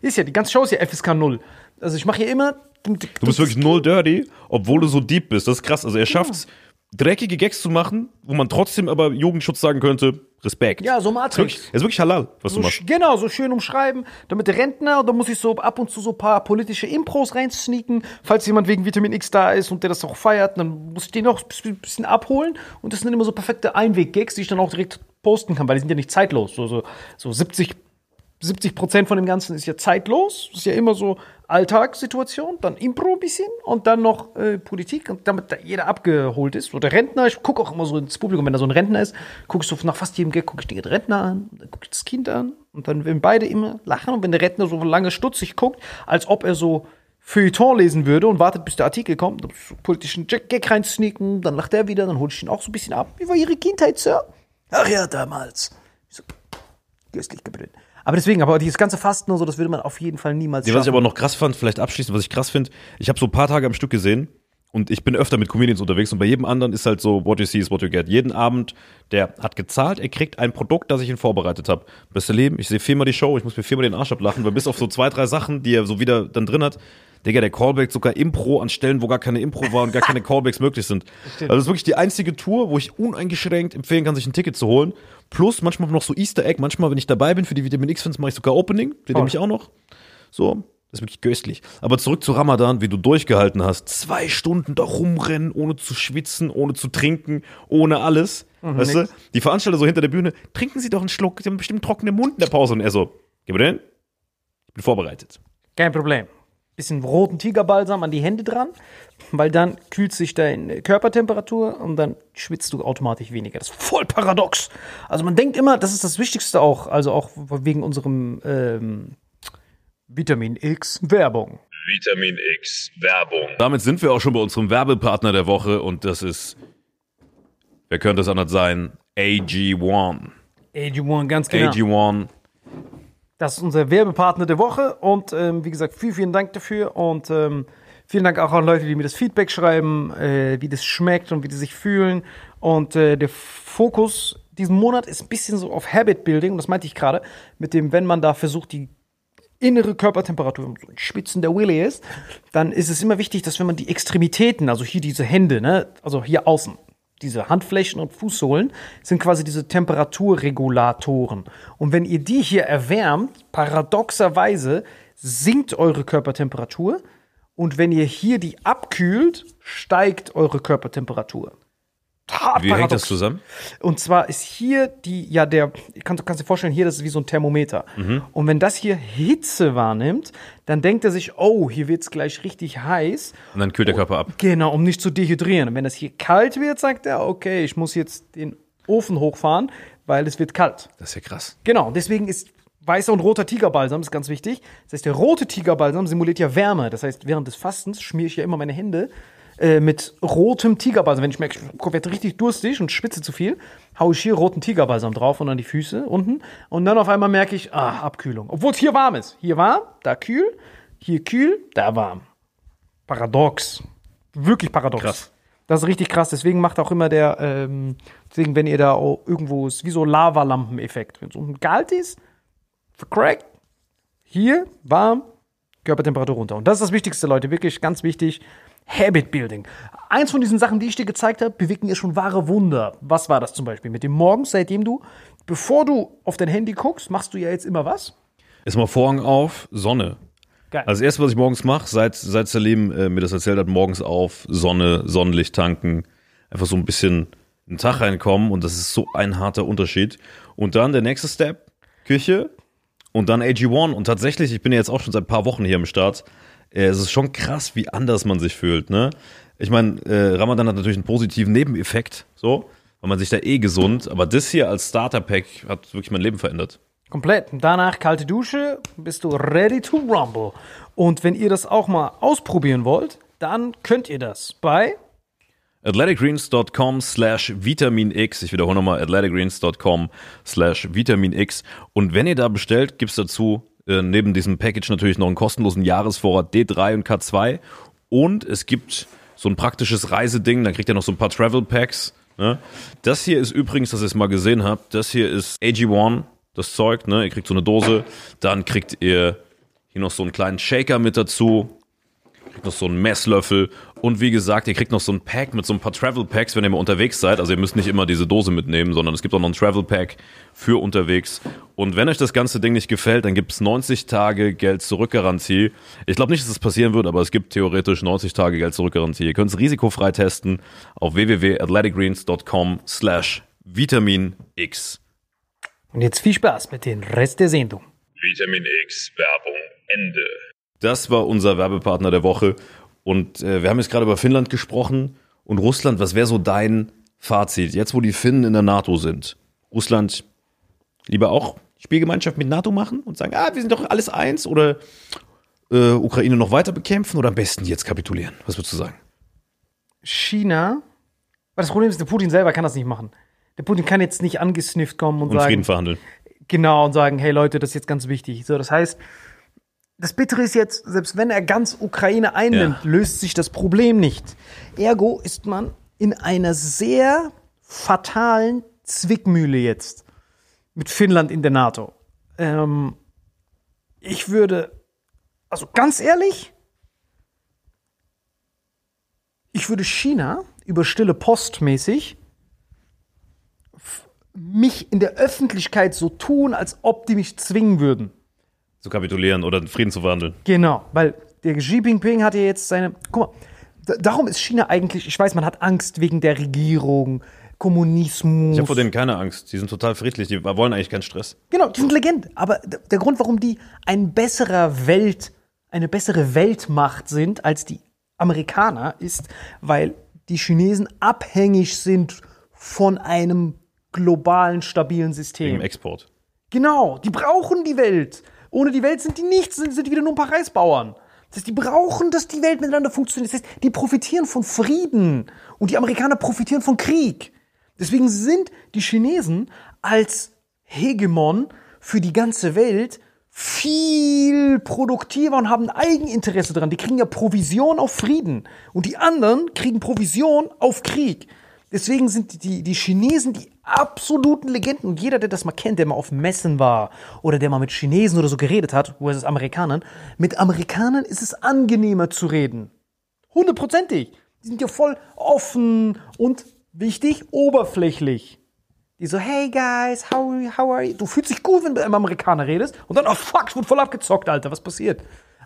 ist ja, die ganze Show ist ja FSK 0. Also ich mache hier immer. Du bist wirklich null dirty, obwohl du so deep bist. Das ist krass. Also er schafft's, dreckige Gags zu machen, wo man trotzdem aber Jugendschutz sagen könnte, Respekt. Ja, so ist Matrix. wirklich, ist wirklich halal, was So, du machst. genau, so schön umschreiben, damit der Rentner, da muss ich so ab und zu so ein paar politische Impros reinsneaken, falls jemand wegen Vitamin X da ist und der das auch feiert, dann muss ich den auch ein bisschen abholen und das sind immer so perfekte Einweg-Gags, die ich dann auch direkt posten kann, weil die sind ja nicht zeitlos, so, so, so 70 70 Prozent von dem Ganzen ist ja zeitlos. Ist ja immer so Alltagssituation, dann Impro ein bisschen und dann noch äh, Politik und damit da jeder abgeholt ist. So der Rentner, ich gucke auch immer so ins Publikum, wenn da so ein Rentner ist, gucke ich so nach fast jedem Gag, gucke ich den Rentner an, dann gucke ich das Kind an und dann werden beide immer lachen und wenn der Rentner so lange stutzig guckt, als ob er so Feuilleton lesen würde und wartet, bis der Artikel kommt, dann so politischen Gag reinsneaken, dann lacht er wieder, dann hole ich ihn auch so ein bisschen ab. Wie war Ihre Kindheit, Sir? Ach ja, damals. Ich so, köstlich gebrüllt. Aber deswegen, aber dieses ganze Fasten und so, das würde man auf jeden Fall niemals Ja, was ich schaffen. aber noch krass fand, vielleicht abschließend, was ich krass finde, ich habe so ein paar Tage am Stück gesehen und ich bin öfter mit Comedians unterwegs und bei jedem anderen ist halt so, what you see is what you get. Jeden Abend, der hat gezahlt, er kriegt ein Produkt, das ich ihn vorbereitet habe. Beste Leben, ich sehe viermal die Show, ich muss mir viermal den Arsch ablachen, weil bis auf so zwei, drei Sachen, die er so wieder dann drin hat, Digga, der Callback sogar Impro an Stellen, wo gar keine Impro war und gar keine <laughs> Callbacks möglich sind. Also das ist wirklich die einzige Tour, wo ich uneingeschränkt empfehlen kann, sich ein Ticket zu holen. Plus manchmal noch so Easter Egg, manchmal, wenn ich dabei bin für die Vitamin X-Fans, mache ich sogar Opening, den nehme ich auch noch. So, das ist wirklich köstlich. Aber zurück zu Ramadan, wie du durchgehalten hast. Zwei Stunden da rumrennen, ohne zu schwitzen, ohne zu trinken, ohne alles. weißt nix. du? Die Veranstalter so hinter der Bühne, trinken Sie doch einen Schluck, Sie haben bestimmt trockenen Mund in der Pause. Und er so, gib mir den. Ich bin vorbereitet. Kein Problem. Bisschen roten Tigerbalsam an die Hände dran, weil dann kühlt sich deine Körpertemperatur und dann schwitzt du automatisch weniger. Das ist voll paradox. Also man denkt immer, das ist das Wichtigste auch, also auch wegen unserem ähm, Vitamin X Werbung. Vitamin X Werbung. Damit sind wir auch schon bei unserem Werbepartner der Woche und das ist, wer könnte es anders sein? AG1. AG1, ganz genau. AG1. Das ist unser Werbepartner der Woche und ähm, wie gesagt, vielen, vielen Dank dafür und ähm, vielen Dank auch an Leute, die mir das Feedback schreiben, äh, wie das schmeckt und wie die sich fühlen. Und äh, der Fokus diesen Monat ist ein bisschen so auf Habit Building, und das meinte ich gerade, mit dem, wenn man da versucht, die innere Körpertemperatur so ein Schwitzen der Willy ist, dann ist es immer wichtig, dass wenn man die Extremitäten, also hier diese Hände, ne, also hier außen, diese Handflächen und Fußsohlen sind quasi diese Temperaturregulatoren. Und wenn ihr die hier erwärmt, paradoxerweise sinkt eure Körpertemperatur. Und wenn ihr hier die abkühlt, steigt eure Körpertemperatur. Hart Wie hängt das zusammen? Und zwar ist hier die, ja, der, kannst, du kannst dir vorstellen, hier, das ist wie so ein Thermometer. Und wenn das hier Hitze wahrnimmt, dann denkt er sich, oh, hier wird's gleich richtig heiß. Und dann kühlt der Körper ab. Genau, um nicht zu dehydrieren. Und wenn das hier kalt wird, sagt er, okay, ich muss jetzt den Ofen hochfahren, weil es wird kalt. Das ist ja krass. Genau, deswegen ist weißer und roter Tigerbalsam, ist ganz wichtig. Das heißt, der rote Tigerbalsam simuliert ja Wärme. Das heißt, während des Fastens schmiere ich ja immer meine Hände äh, mit rotem Tigerbalsam. Wenn ich merke, ich werde richtig durstig und schwitze zu viel, haue ich hier roten Tigerbalsam drauf und an die Füße unten. Und dann auf einmal merke ich, ah, Abkühlung. Obwohl es hier warm ist. Hier warm, da kühl, hier kühl, da warm. Paradox. Wirklich paradox. Krass. Das ist richtig krass. Deswegen macht auch immer der, ähm, deswegen, wenn ihr da auch irgendwo ist, wie so Lavalampeneffekt. Wenn es unten kalt ist, vercrackt, hier warm, Körpertemperatur runter. Und das ist das Wichtigste, Leute. Wirklich ganz wichtig. Habit Building. Eins von diesen Sachen, die ich dir gezeigt habe, bewirken ja schon wahre Wunder. Was war das zum Beispiel? Mit dem Morgens, seitdem du, bevor du auf dein Handy guckst, machst du ja jetzt immer was? Erstmal Vorhang auf, Sonne. Geil. Also das erste, was ich morgens mache, seit, seit Salim äh, mir das erzählt hat, morgens auf, Sonne, Sonnenlicht tanken, einfach so ein bisschen in den Tag reinkommen und das ist so ein harter Unterschied. Und dann der nächste Step, Küche und dann AG1 und tatsächlich, ich bin ja jetzt auch schon seit ein paar Wochen hier am Start, äh, es ist schon krass, wie anders man sich fühlt, ne? Ich meine, äh, Ramadan hat natürlich einen positiven Nebeneffekt, so, weil man sich da eh gesund, aber das hier als Starter-Pack hat wirklich mein Leben verändert. Komplett. Und danach kalte Dusche, bist du ready to rumble. Und wenn ihr das auch mal ausprobieren wollt, dann könnt ihr das bei athleticgreens.com slash vitaminx. Ich wiederhole nochmal, athleticgreens.com slash vitaminx. Und wenn ihr da bestellt, gibt's dazu äh, neben diesem Package natürlich noch einen kostenlosen Jahresvorrat D3 und K2. Und es gibt so ein praktisches Reiseding, dann kriegt ihr noch so ein paar Travel Packs. Ne? Das hier ist übrigens, dass ihr es mal gesehen habt, das hier ist AG1, das Zeug. Ne? Ihr kriegt so eine Dose, dann kriegt ihr hier noch so einen kleinen Shaker mit dazu, kriegt noch so einen Messlöffel und wie gesagt, ihr kriegt noch so ein Pack mit so ein paar Travel Packs, wenn ihr mal unterwegs seid. Also ihr müsst nicht immer diese Dose mitnehmen, sondern es gibt auch noch ein Travel Pack für unterwegs. Und wenn euch das ganze Ding nicht gefällt, dann gibt es 90 Tage Geld zurück Garantie. Ich glaube nicht, dass das passieren wird, aber es gibt theoretisch 90 Tage Geld zurück Garantie. Ihr könnt es risikofrei testen auf www.athleticgreens.com slash Vitamin X. Und jetzt viel Spaß mit dem Rest der Sendung. Vitamin X Werbung Ende. Das war unser Werbepartner der Woche. Und äh, wir haben jetzt gerade über Finnland gesprochen und Russland. Was wäre so dein Fazit, jetzt wo die Finnen in der NATO sind? Russland lieber auch Spielgemeinschaft mit NATO machen und sagen, ah, wir sind doch alles eins oder äh, Ukraine noch weiter bekämpfen oder am besten jetzt kapitulieren? Was würdest du sagen? China, weil das Problem ist, der Putin selber kann das nicht machen. Der Putin kann jetzt nicht angesnifft kommen und, Und sagen, Frieden verhandeln. genau, und sagen, hey Leute, das ist jetzt ganz wichtig. So, das heißt, das Bittere ist jetzt, selbst wenn er ganz Ukraine einnimmt, Ja. löst sich das Problem nicht. Ergo ist man in einer sehr fatalen Zwickmühle jetzt mit Finnland in der NATO. Ähm, ich würde, also ganz ehrlich, ich würde China über stille Post mäßig mich in der Öffentlichkeit so tun, als ob die mich zwingen würden. Zu kapitulieren oder Frieden zu verhandeln. Genau, weil der Xi Jinping hat ja jetzt seine. Guck mal, da- darum ist China eigentlich, ich weiß, man hat Angst wegen der Regierung, Kommunismus. Ich habe vor denen keine Angst. Die sind total friedlich. Die wollen eigentlich keinen Stress. Genau, die sind Legende. Aber der Grund, warum die ein besserer Welt, eine bessere Weltmacht sind als die Amerikaner, ist, weil die Chinesen abhängig sind von einem globalen, stabilen System. Im Export. Genau, die brauchen die Welt. Ohne die Welt sind die nichts, sind, sind die wieder nur ein paar Reisbauern. Das heißt, die brauchen, dass die Welt miteinander funktioniert. Das heißt, die profitieren von Frieden und die Amerikaner profitieren von Krieg. Deswegen sind die Chinesen als Hegemon für die ganze Welt viel produktiver und haben Eigeninteresse daran. Die kriegen ja Provision auf Frieden und die anderen kriegen Provision auf Krieg. Deswegen sind die, die Chinesen die absoluten Legenden. Und jeder, der das mal kennt, der mal auf Messen war oder der mal mit Chinesen oder so geredet hat, wo ist es Amerikanern, mit Amerikanern ist es angenehmer zu reden. Hundertprozentig. Die sind ja voll offen und wichtig, oberflächlich. Die so, hey guys, how, how are you? Du fühlst dich gut, wenn du mit einem Amerikaner redest und dann, oh fuck, ich wurde voll abgezockt, Alter, was passiert?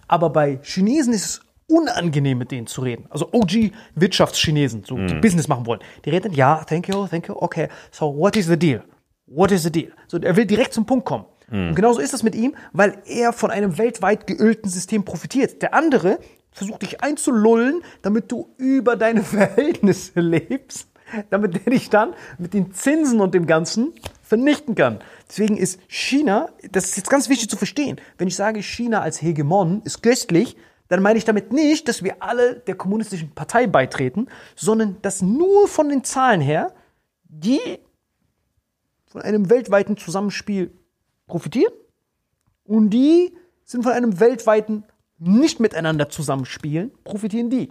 Aber bei Chinesen ist es unangenehm, mit denen zu reden. Also OG-Wirtschaftschinesen, so, die Business machen wollen. Die reden, ja, thank you, thank you, okay, so what is the deal? What is the deal? So, er will direkt zum Punkt kommen. Und genauso ist das mit ihm, weil er von einem weltweit geölten System profitiert. Der andere versucht dich einzulullen, damit du über deine <laughs> Verhältnisse lebst damit der dich dann mit den Zinsen und dem Ganzen vernichten kann. Deswegen ist China, das ist jetzt ganz wichtig zu verstehen, wenn ich sage, China als Hegemon ist köstlich, dann meine ich damit nicht, dass wir alle der kommunistischen Partei beitreten, sondern dass nur von den Zahlen her die von einem weltweiten Zusammenspiel profitieren und die sind von einem weltweiten nicht miteinander zusammenspielen, profitieren die.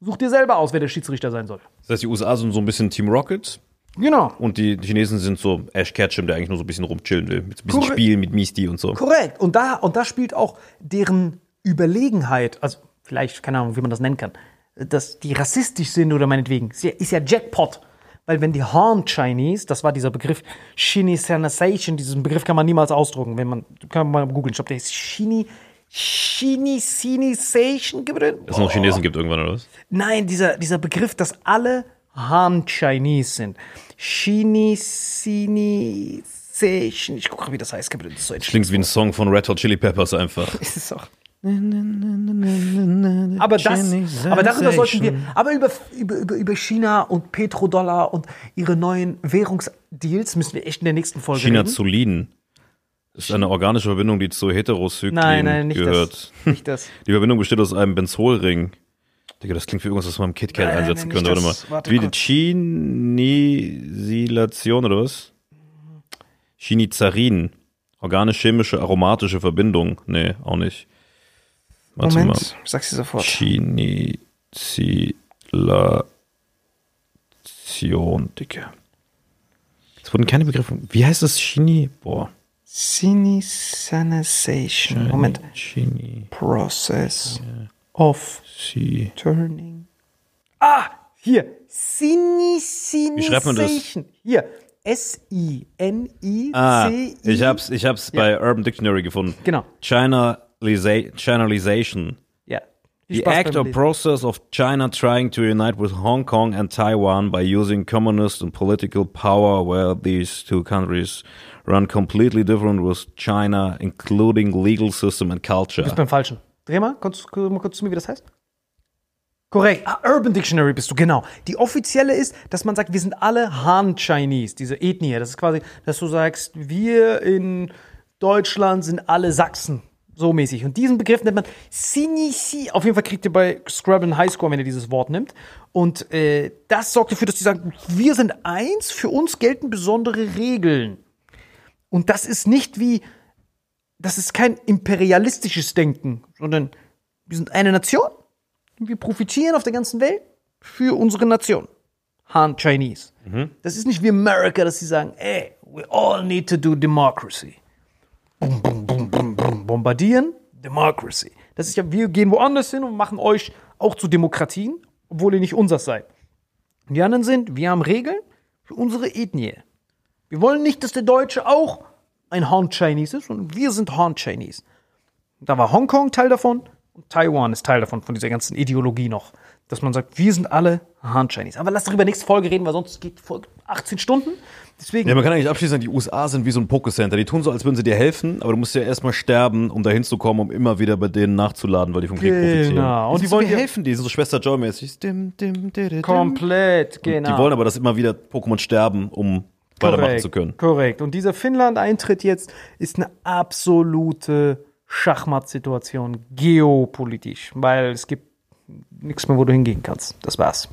Such dir selber aus, wer der Schiedsrichter sein soll. Das heißt, die USA sind so ein bisschen Team Rocket Genau. und die Chinesen sind so Ash Ketchum, der eigentlich nur so ein bisschen rumchillen will. Mit ein bisschen Korrekt. Spielen mit Misti und so. Korrekt. Und da, und da spielt auch deren Überlegenheit, also vielleicht, keine Ahnung, wie man das nennen kann, dass die rassistisch sind oder meinetwegen, ist ja, Jackpot. Weil wenn die Han Chinese, das war dieser Begriff Chinisation, diesen Begriff kann man niemals ausdrucken, wenn man, kann man mal googeln, ich glaube, der ist Chini, Chinisation gebrüllt. Dass es noch Chinesen gibt irgendwann, oder was? Nein, dieser, dieser Begriff, dass alle Han Chinese sind. Chinisation, ich gucke, wie das heißt. Das so Klingt wie ein Song von Red Hot Chili Peppers einfach. <laughs> ist es auch. Aber das, aber darüber sollten wir, aber über, über, über, China und Petrodollar und ihre neuen Währungsdeals müssen wir echt in der nächsten Folge China reden. Zulin. Das ist eine organische Verbindung, die zu Heterocyclin Nein, nein, nicht gehört. das. Nicht das. <laughs> Die Verbindung besteht aus einem Benzolring. Digga, das klingt wie irgendwas, was man im KitKat Nein, einsetzen nein, könnte. nicht Warte das. mal. Warte wie die kurz. Chinisilation oder was? Chinizarin. Organisch-chemische aromatische Verbindung. Nee, auch nicht. Warte Moment, mal. ich sag's dir sofort. Chinisilation, Digga. Es wurden keine Begriffe. Wie heißt das Chini? Boah. Sinisation. Moment. Chini. Process of Si. turning. Ah, hier. Sinisation. Wie schreibt man das? Hier. S-I-N-I-C-I. Ah, ich hab's, ich hab's bei Urban Dictionary gefunden. Genau. Chinalisa Chinalization. Ja. The act beim or process of China trying to unite with Hong Kong and Taiwan by using communist and political power where these two countries run completely different with China, including legal system and culture. bist beim Falschen. Dreh mal, kannst du mal kurz zu mir, wie das heißt? Korrekt. Ah, Urban Dictionary bist du, genau. Die offizielle ist, dass man sagt, wir sind alle Han Chinese, diese Ethnie. Das ist quasi, dass du sagst, wir in Deutschland sind alle Sachsen. So mäßig. Und diesen Begriff nennt man Sinisi. Auf jeden Fall kriegt ihr bei Scrabble einen Highscore, wenn ihr dieses Wort nimmt. Und äh, das sorgt dafür, dass die sagen, wir sind eins, für uns gelten besondere Regeln. Und das ist nicht wie, das ist kein imperialistisches Denken, sondern wir sind eine Nation. und Wir profitieren auf der ganzen Welt für unsere Nation. Han Chinese. Das ist nicht wie America, dass sie sagen, ey, we all need to do democracy. Bum, bum, bum. Bombardieren, Democracy. Das ist ja, wir gehen woanders hin und machen euch auch zu Demokratien, obwohl ihr nicht unseres seid. Und die anderen sind, wir haben Regeln für unsere Ethnie. Wir wollen nicht, dass der Deutsche auch ein Han Chinese ist, sondern wir sind Han Chinese. Da war Hongkong Teil davon und Taiwan ist Teil davon, von dieser ganzen Ideologie noch. Dass man sagt, wir sind alle Han Chinese. Aber lass darüber nächste Folge reden, weil sonst geht Folge 18 Stunden. Deswegen, Ja, man kann eigentlich abschließend die USA sind wie so ein Pokécenter. Die tun so, als würden sie dir helfen, aber du musst ja erstmal sterben, um da hinzukommen, um immer wieder bei denen nachzuladen, weil die vom Krieg profitieren. Genau. Und Und die wollen dir helfen, die sind so Schwester Joy-mäßig. Komplett, genau. Die wollen aber, dass immer wieder Pokémon sterben, um weitermachen zu können. Korrekt. Und dieser Finnland-Eintritt jetzt ist eine absolute Schachmatt-Situation, geopolitisch, weil es gibt nichts mehr, wo du hingehen kannst. Das war's.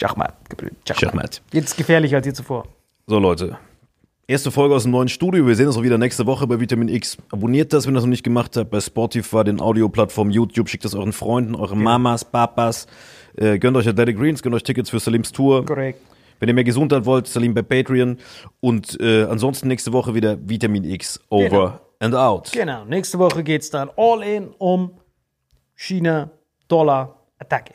Schachmatt. Schachmatt. Jetzt gefährlicher als je zuvor. So, Leute. Erste Folge aus dem neuen Studio. Wir sehen uns auch wieder nächste Woche bei Vitamin X. Abonniert das, wenn ihr das noch nicht gemacht habt, bei Spotify, den Audioplattformen, YouTube. Schickt das euren Freunden, euren Mamas, Papas. Äh, gönnt euch Athletic Greens, gönnt euch Tickets für Salims Tour. Korrekt. Wenn ihr mehr Gesundheit wollt, Salim bei Patreon. Und äh, ansonsten nächste Woche wieder Vitamin X. Over Genau. and out. Genau. Nächste Woche geht's dann all in um China, Dollar, Attacke.